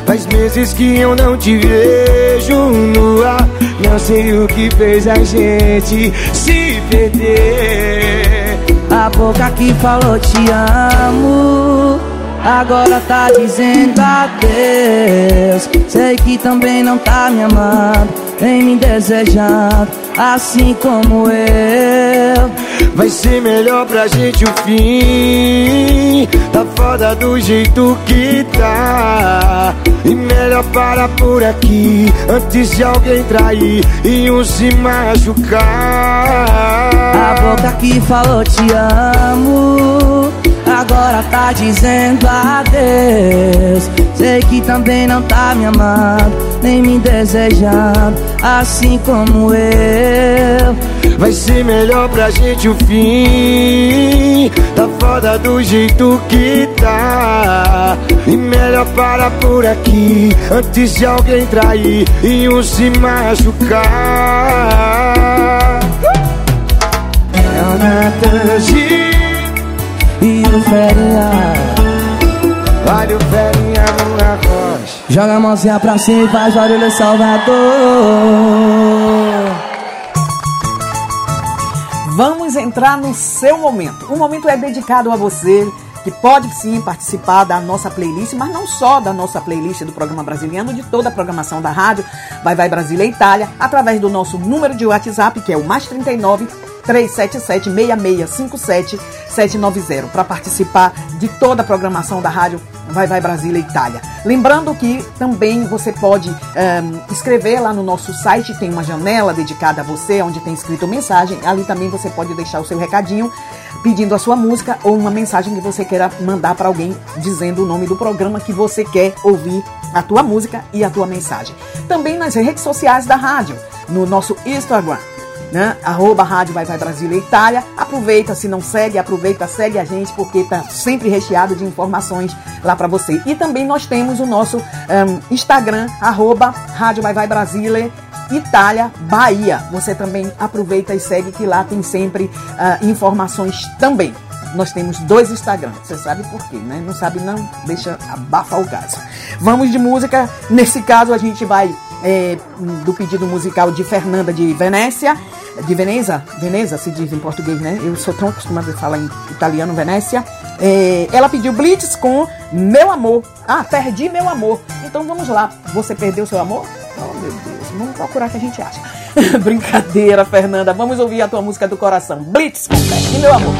Faz meses que eu não te vejo no ar. Não sei o que fez a gente se perder. A boca que falou te amo Agora tá dizendo adeus. Sei que também não tá me amando Nem me desejando Assim como eu Vai ser melhor pra gente o fim. Tá foda do jeito que tá. E melhor parar por aqui Antes de alguém trair E um se machucar. A boca que falou te amo Agora tá dizendo adeus. Sei que também não tá me amando Nem me desejando Assim como eu. Vai ser melhor pra gente o fim. Tá foda do jeito que tá. E melhor parar por aqui Antes de alguém trair E um se machucar. É o Natanzinho E o Ferinha Olha o Ferinha no arroz Joga a mãozinha pra cima e faz barulho Salvador Vamos entrar no seu momento. O momento é dedicado a você que pode sim participar da nossa playlist, mas não só da nossa playlist do programa brasileiro, de toda a programação da rádio Vai Vai Brasília e Itália, através do nosso número de WhatsApp, que é o mais 39 377 6657 790, para participar de toda a programação da rádio Vai Vai Brasília Itália. Lembrando que também você pode um, escrever lá no nosso site, tem uma janela dedicada a você, onde tem escrito mensagem. Ali também você pode deixar o seu recadinho pedindo a sua música ou uma mensagem que você queira mandar para alguém dizendo o nome do programa que você quer ouvir a tua música e a tua mensagem. Também nas redes sociais da rádio, no nosso Instagram, né? Arroba Rádio Vai Vai Brasília Itália. Aproveita, se não segue, aproveita, segue a gente, porque tá sempre recheado de informações lá para você. E também nós temos o nosso um, Instagram, arroba Rádio Vai Vai Brasília Itália, Bahia. Você também aproveita e segue que lá tem sempre uh, informações também. Nós temos dois Instagrams, você sabe por quê, né? Não sabe não? Deixa abafar o gás. Vamos de música. Nesse caso a gente vai é, do pedido musical de Fernanda de Venécia, de Veneza, Veneza se diz em português, né? Eu sou tão acostumada a falar em italiano, Venécia. É, ela pediu Blitz com Meu Amor. Ah, perdi meu amor. Então vamos lá. Você perdeu seu amor? Oh, meu Deus. Vamos procurar que a gente acha. (laughs) Brincadeira, Fernanda. Vamos ouvir a tua música do coração. Blitz com Perdi meu amor.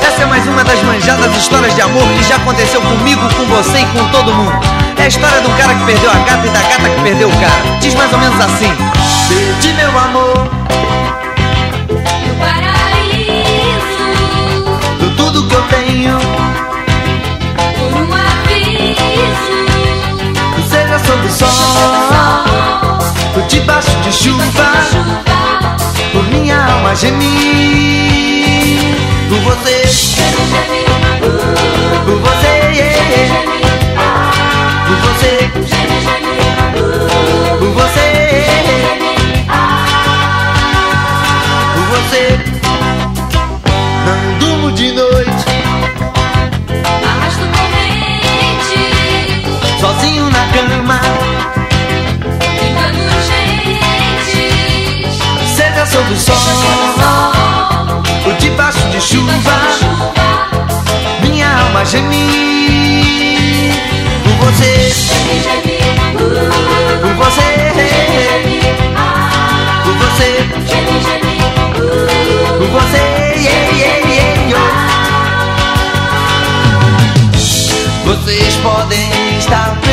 Essa é mais uma das manjadas histórias de amor que já aconteceu comigo, com você e com todo mundo. É a história do cara que perdeu a gata e da gata que perdeu o cara. Diz mais ou menos assim: Perdi meu amor. No paraíso, Do tudo que eu tenho, por um aviso, seja sob o sol, ou debaixo de chuva, por minha alma gemir. Por você, você. Não durmo de noite, arrasto corrente, sozinho na cama, brincando gente, seja sob o sol, ou debaixo de chuva, minha alma gemir. Por você, por você, yeah, yeah, yeah, yo. Vocês podem estar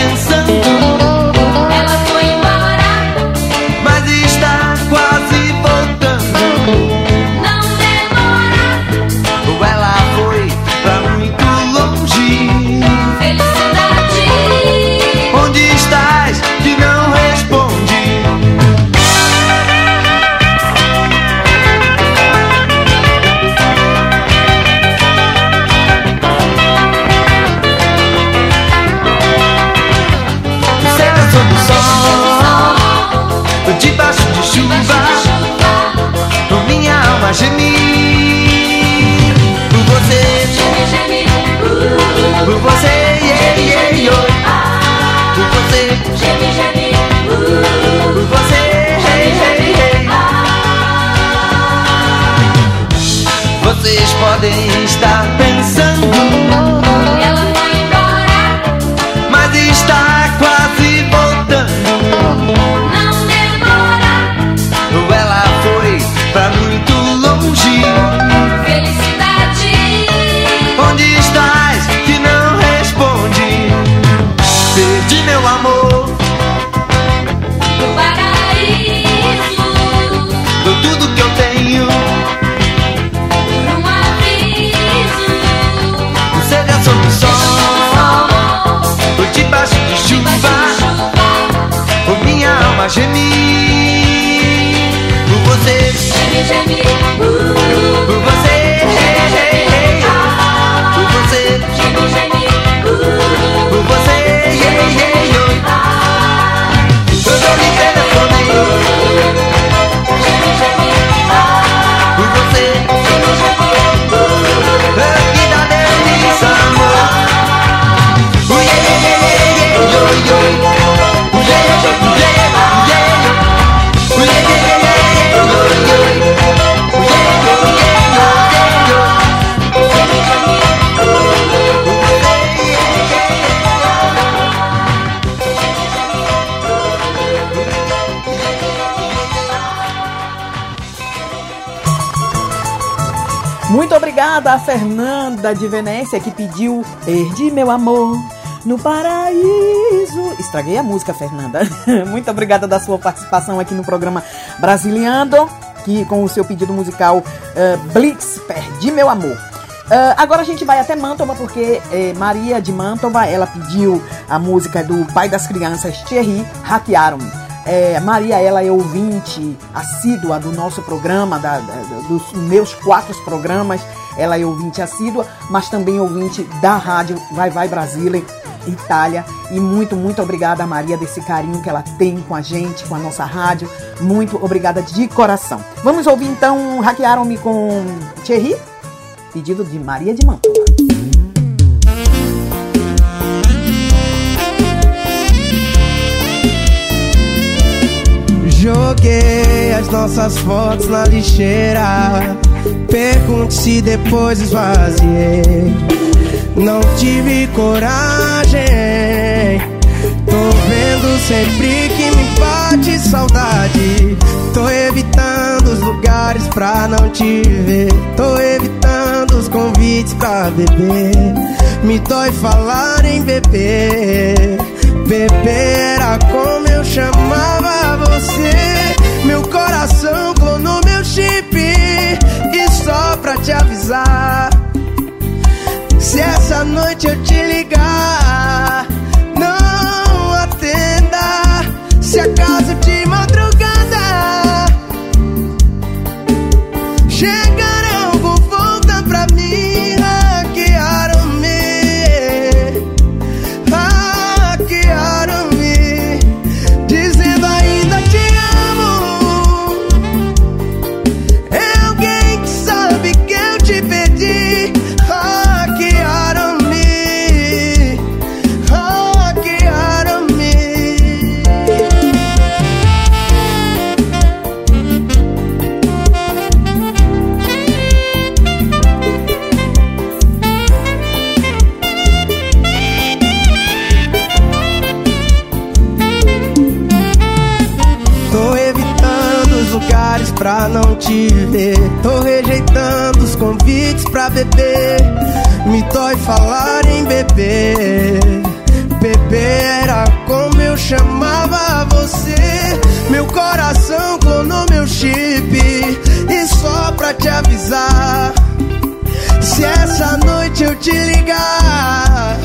podem estar pensando Geme, geme, Por você Fernanda de Venécia que pediu Perdi meu amor no paraíso. Estraguei a música, Fernanda. (laughs) Muito obrigada da sua participação aqui no programa Brasiliando, que com o seu pedido musical eh, Blitz, Perdi meu amor. Ah, agora a gente vai até Mantova porque eh, Maria de Mantova ela pediu a música do pai das crianças Thierry Hackearam-me. É, Maria, ela é ouvinte assídua do nosso programa, da- da- dos meus quatro programas. Ela é ouvinte assídua, mas também ouvinte da rádio Vai Vai Brasília, Itália. E muito, muito obrigada, Maria, desse carinho que ela tem com a gente, com a nossa rádio. Muito obrigada de coração. Vamos ouvir então Hackearam-me com Thierry, pedido de Maria de Mantova. Joguei as nossas fotos na lixeira. Pergunte se depois esvaziei. Não tive coragem. Tô vendo sempre que me bate saudade. Tô evitando os lugares pra não te ver. Tô evitando os convites pra beber. Me dói falar em beber. Beber era como eu chamava você. Meu coração clonou meu chip. E só pra te avisar. Se essa noite eu te ligar, não atenda. Se acaso de pra não te ver. Tô rejeitando os convites pra beber. Me dói falar em beber. Beber era como eu chamava você. Meu coração clonou meu chip. E só pra te avisar. Se essa noite eu te ligar,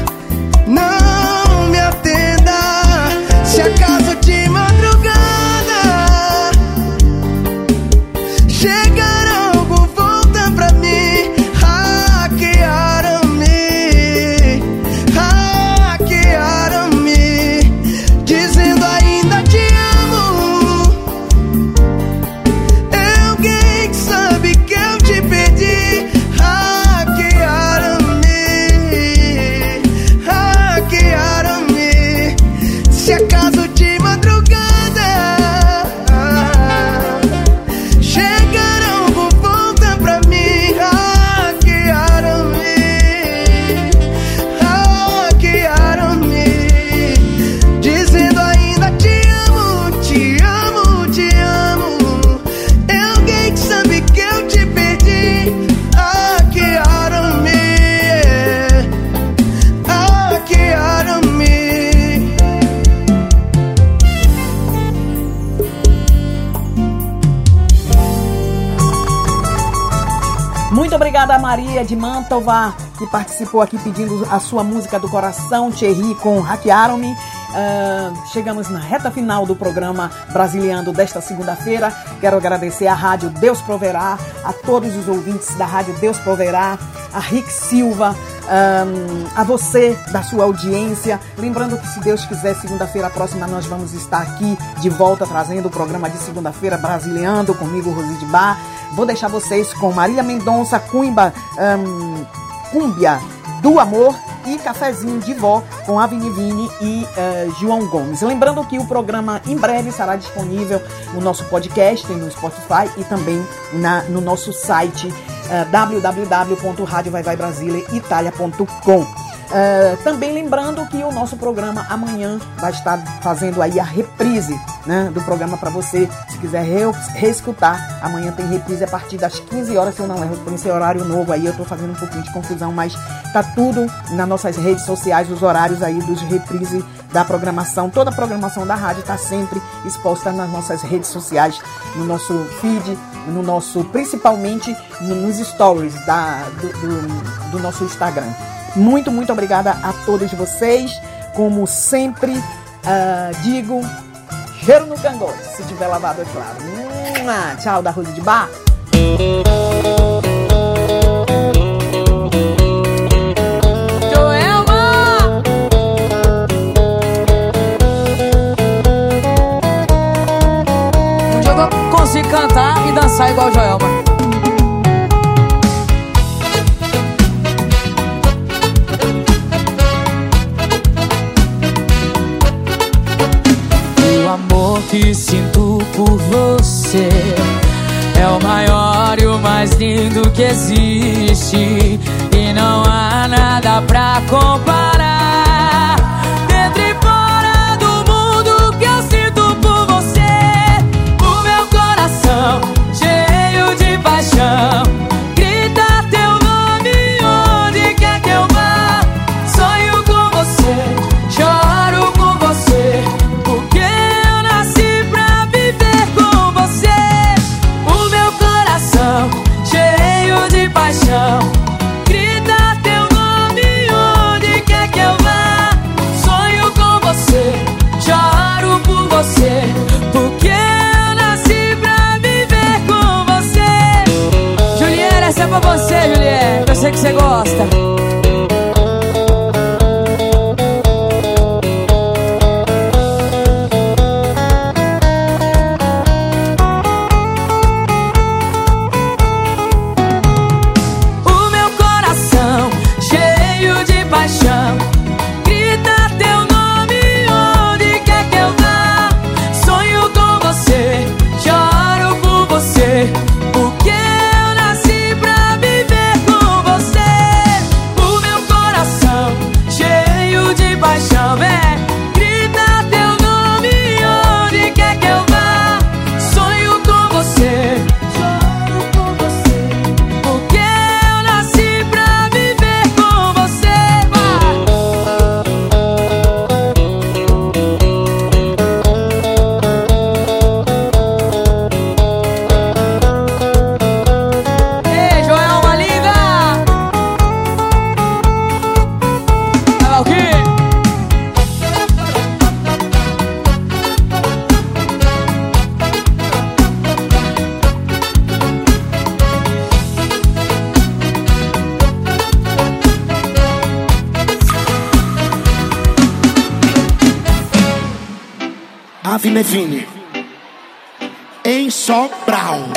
Maria de Mantova, que participou aqui pedindo a sua música do coração, Thierry com Hackearam-me. Ah, chegamos na reta final do programa Brasiliando desta segunda-feira. Quero agradecer à Rádio Deus Proverá, a todos os ouvintes da Rádio Deus Proverá, a Rick Silva, ahn, a você da sua audiência. Lembrando que, se Deus quiser, segunda-feira próxima nós vamos estar aqui de volta trazendo o programa de segunda-feira Brasiliando comigo, Rosi de Bar. Vou deixar vocês com Marília Mendonça, Cuimba, ahn, Cúmbia do Amor e Cafezinho de Vó com Avni Vini e eh, João Gomes. Lembrando que o programa em breve estará disponível no nosso podcast, no Spotify e também na, no nosso site uh, www.radiovaivaibrasileitalia.com. Uh, também lembrando que o nosso programa amanhã vai estar fazendo aí a reprise né, do programa para você, se quiser re reescutar. Amanhã tem reprise a partir das 15 horas, se eu não erro, por esse horário novo aí eu tô fazendo um pouquinho de confusão, mas tá tudo nas nossas redes sociais, os horários aí dos reprise da programação. Toda a programação da rádio está sempre exposta nas nossas redes sociais, no nosso feed, no nosso, principalmente nos stories da, do, do, do nosso Instagram. Muito, muito obrigada a todos vocês. Como sempre, ah, digo, cheiro no cangote, se tiver lavado, é claro. Mua! Tchau da Rose de Bar. Conseguir cantar e dançar igual Joelma. Que sinto por você é o maior e o mais lindo que existe. E não há nada pra comparar. Ave Nevine. Em Sobral.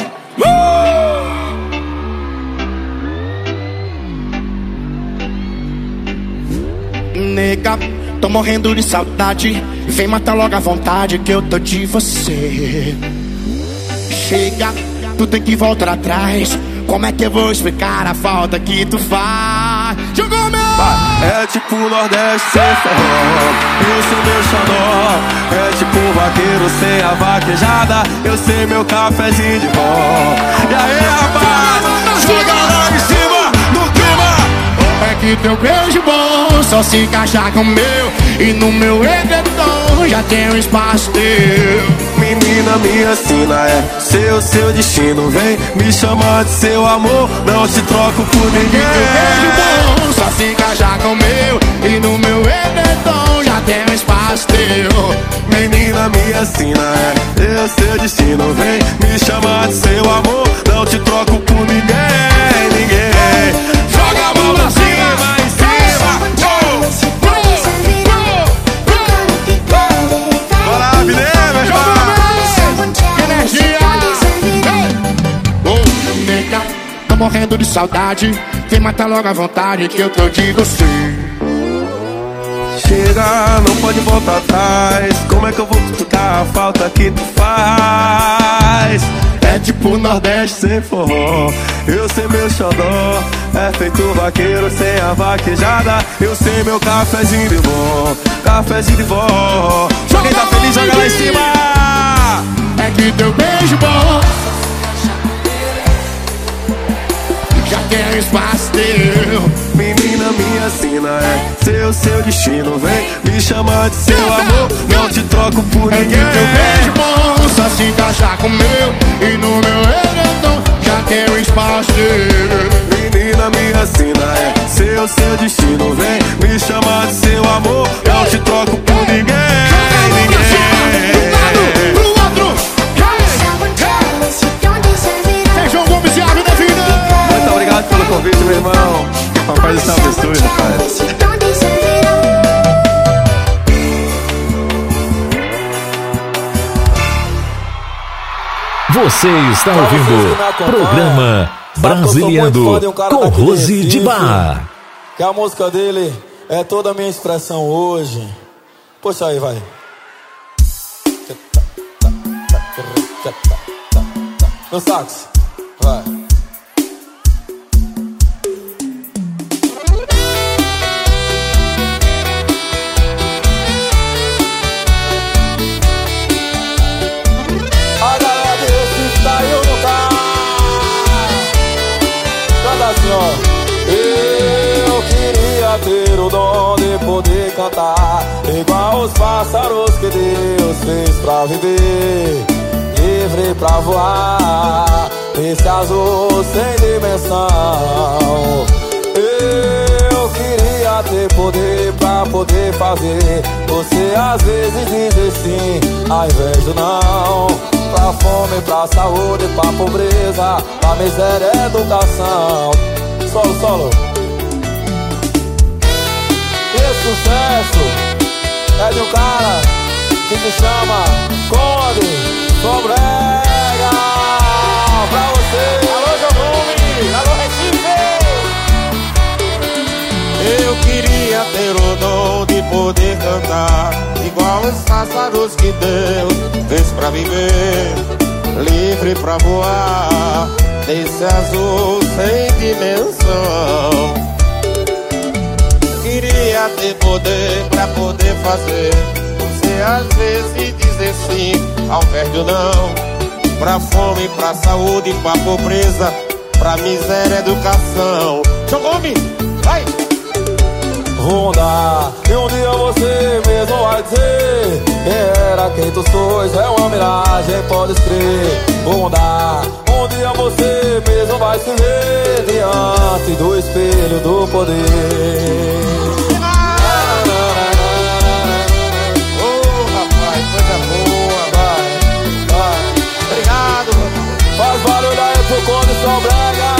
Nega, tô morrendo de saudade. Vem matar logo a vontade que eu tô de você. Chega, tu tem que voltar atrás. Como é que eu vou explicar a falta que tu faz? É tipo Nordeste sem forró Eu sou meu xodó. É tipo vaqueiro sem a vaquejada. Eu sei meu cafezinho de vó. E aí rapaz, joga lá em cima do clima. É que teu beijo bom só se encaixa com o meu. E no meu edredom já tem um espaço teu. Menina, me assina, é seu, seu destino. Vem me chamar de seu amor, não te troco por ninguém. Beijo bom, só se encaixar com meu E no meu edredom já tem um espaço teu Menina, me assina, é eu, seu destino. Vem me chamar de seu amor, não te troco por ninguém, ninguém. Morrendo de saudade Vem matar logo à vontade que eu tô de você Chega, não pode voltar atrás. Como é que eu vou explicar a falta que tu faz? É tipo Nordeste sem forró. Eu sei meu xodó. É feito vaqueiro sem a vaquejada. Eu sei meu cafezinho de vó. Cafezinho de vó. Só quem tá feliz, joga lá em cima. É que teu beijo bom Um espaço teu Menina, me assina, é seu, seu destino. Vem me chamar de seu amor. Não te troco por ninguém. teu beijo bom Só se encaixar com meu E no meu edredom já um espaço teu Menina, me assina, é seu, seu destino. Vem me chamar de seu amor. Não te troco por ninguém. Convite, meu irmão. Papai do céu abençoe, rapaz. Você está ouvindo programa Brasiliando com Rose de Bar. Que a música dele é toda a minha expressão hoje. Puxa aí, vai. No sax, vai. Poder cantar. Igual os pássaros que Deus fez pra viver Livre pra voar. Nesse azul sem dimensão. Eu queria ter poder pra poder fazer. Você às vezes dizer sim ao invés do não. Pra fome, pra saúde, pra pobreza Pra miséria, educação. Solo, solo sucesso. É de um cara que se chama Conde Sobrega. Pra você. Alô, Jogumi Alô, Recife. Eu queria ter o dom de poder cantar Igual os pássaros que Deus fez pra viver Livre pra voar Nesse azul sem dimensão Queria ter poder pra poder fazer. Você às vezes dizer sim ao do não. Pra fome, pra saúde, pra pobreza Pra miséria, educação. Jogou-me, vai! Vou dar E um dia você mesmo vai dizer Quem era quem tu sois É uma miragem, pode crer. Vou dar Um dia você mesmo vai se ver Diante do espelho do poder pro Conde Sobrega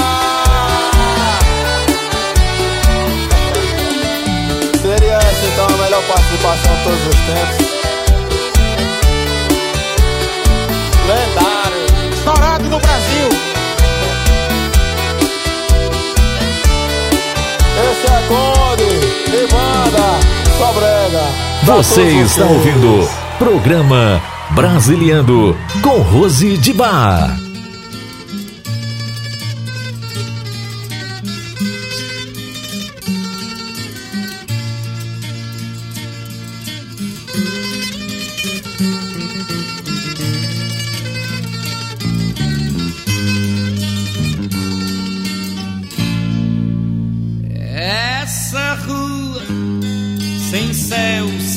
Seria essa então a melhor participação de todos os tempos. Lendário. Estourado no Brasil. Esse é Conde e banda Sobrega. Pra Você está ouvindo programa Brasiliando com Rose de Bar.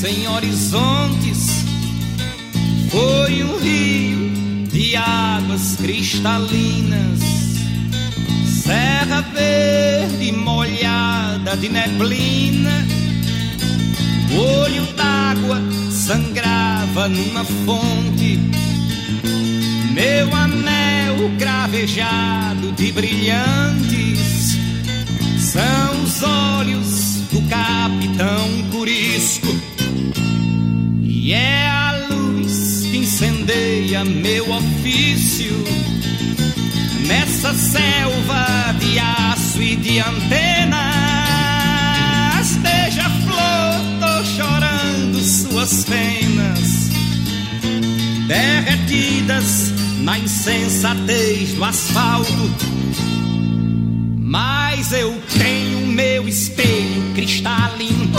Sem horizontes, Foi um rio de águas cristalinas, serra verde molhada de neblina. O olho d'água sangrava numa fonte. Meu anel cravejado de brilhantes são os olhos do capitão Curisco. E é a luz que incendeia meu ofício nessa selva de aço e de antenas. Beija-flor, tô chorando suas penas derretidas na insensatez do asfalto. Mas eu tenho meu espelho cristalino.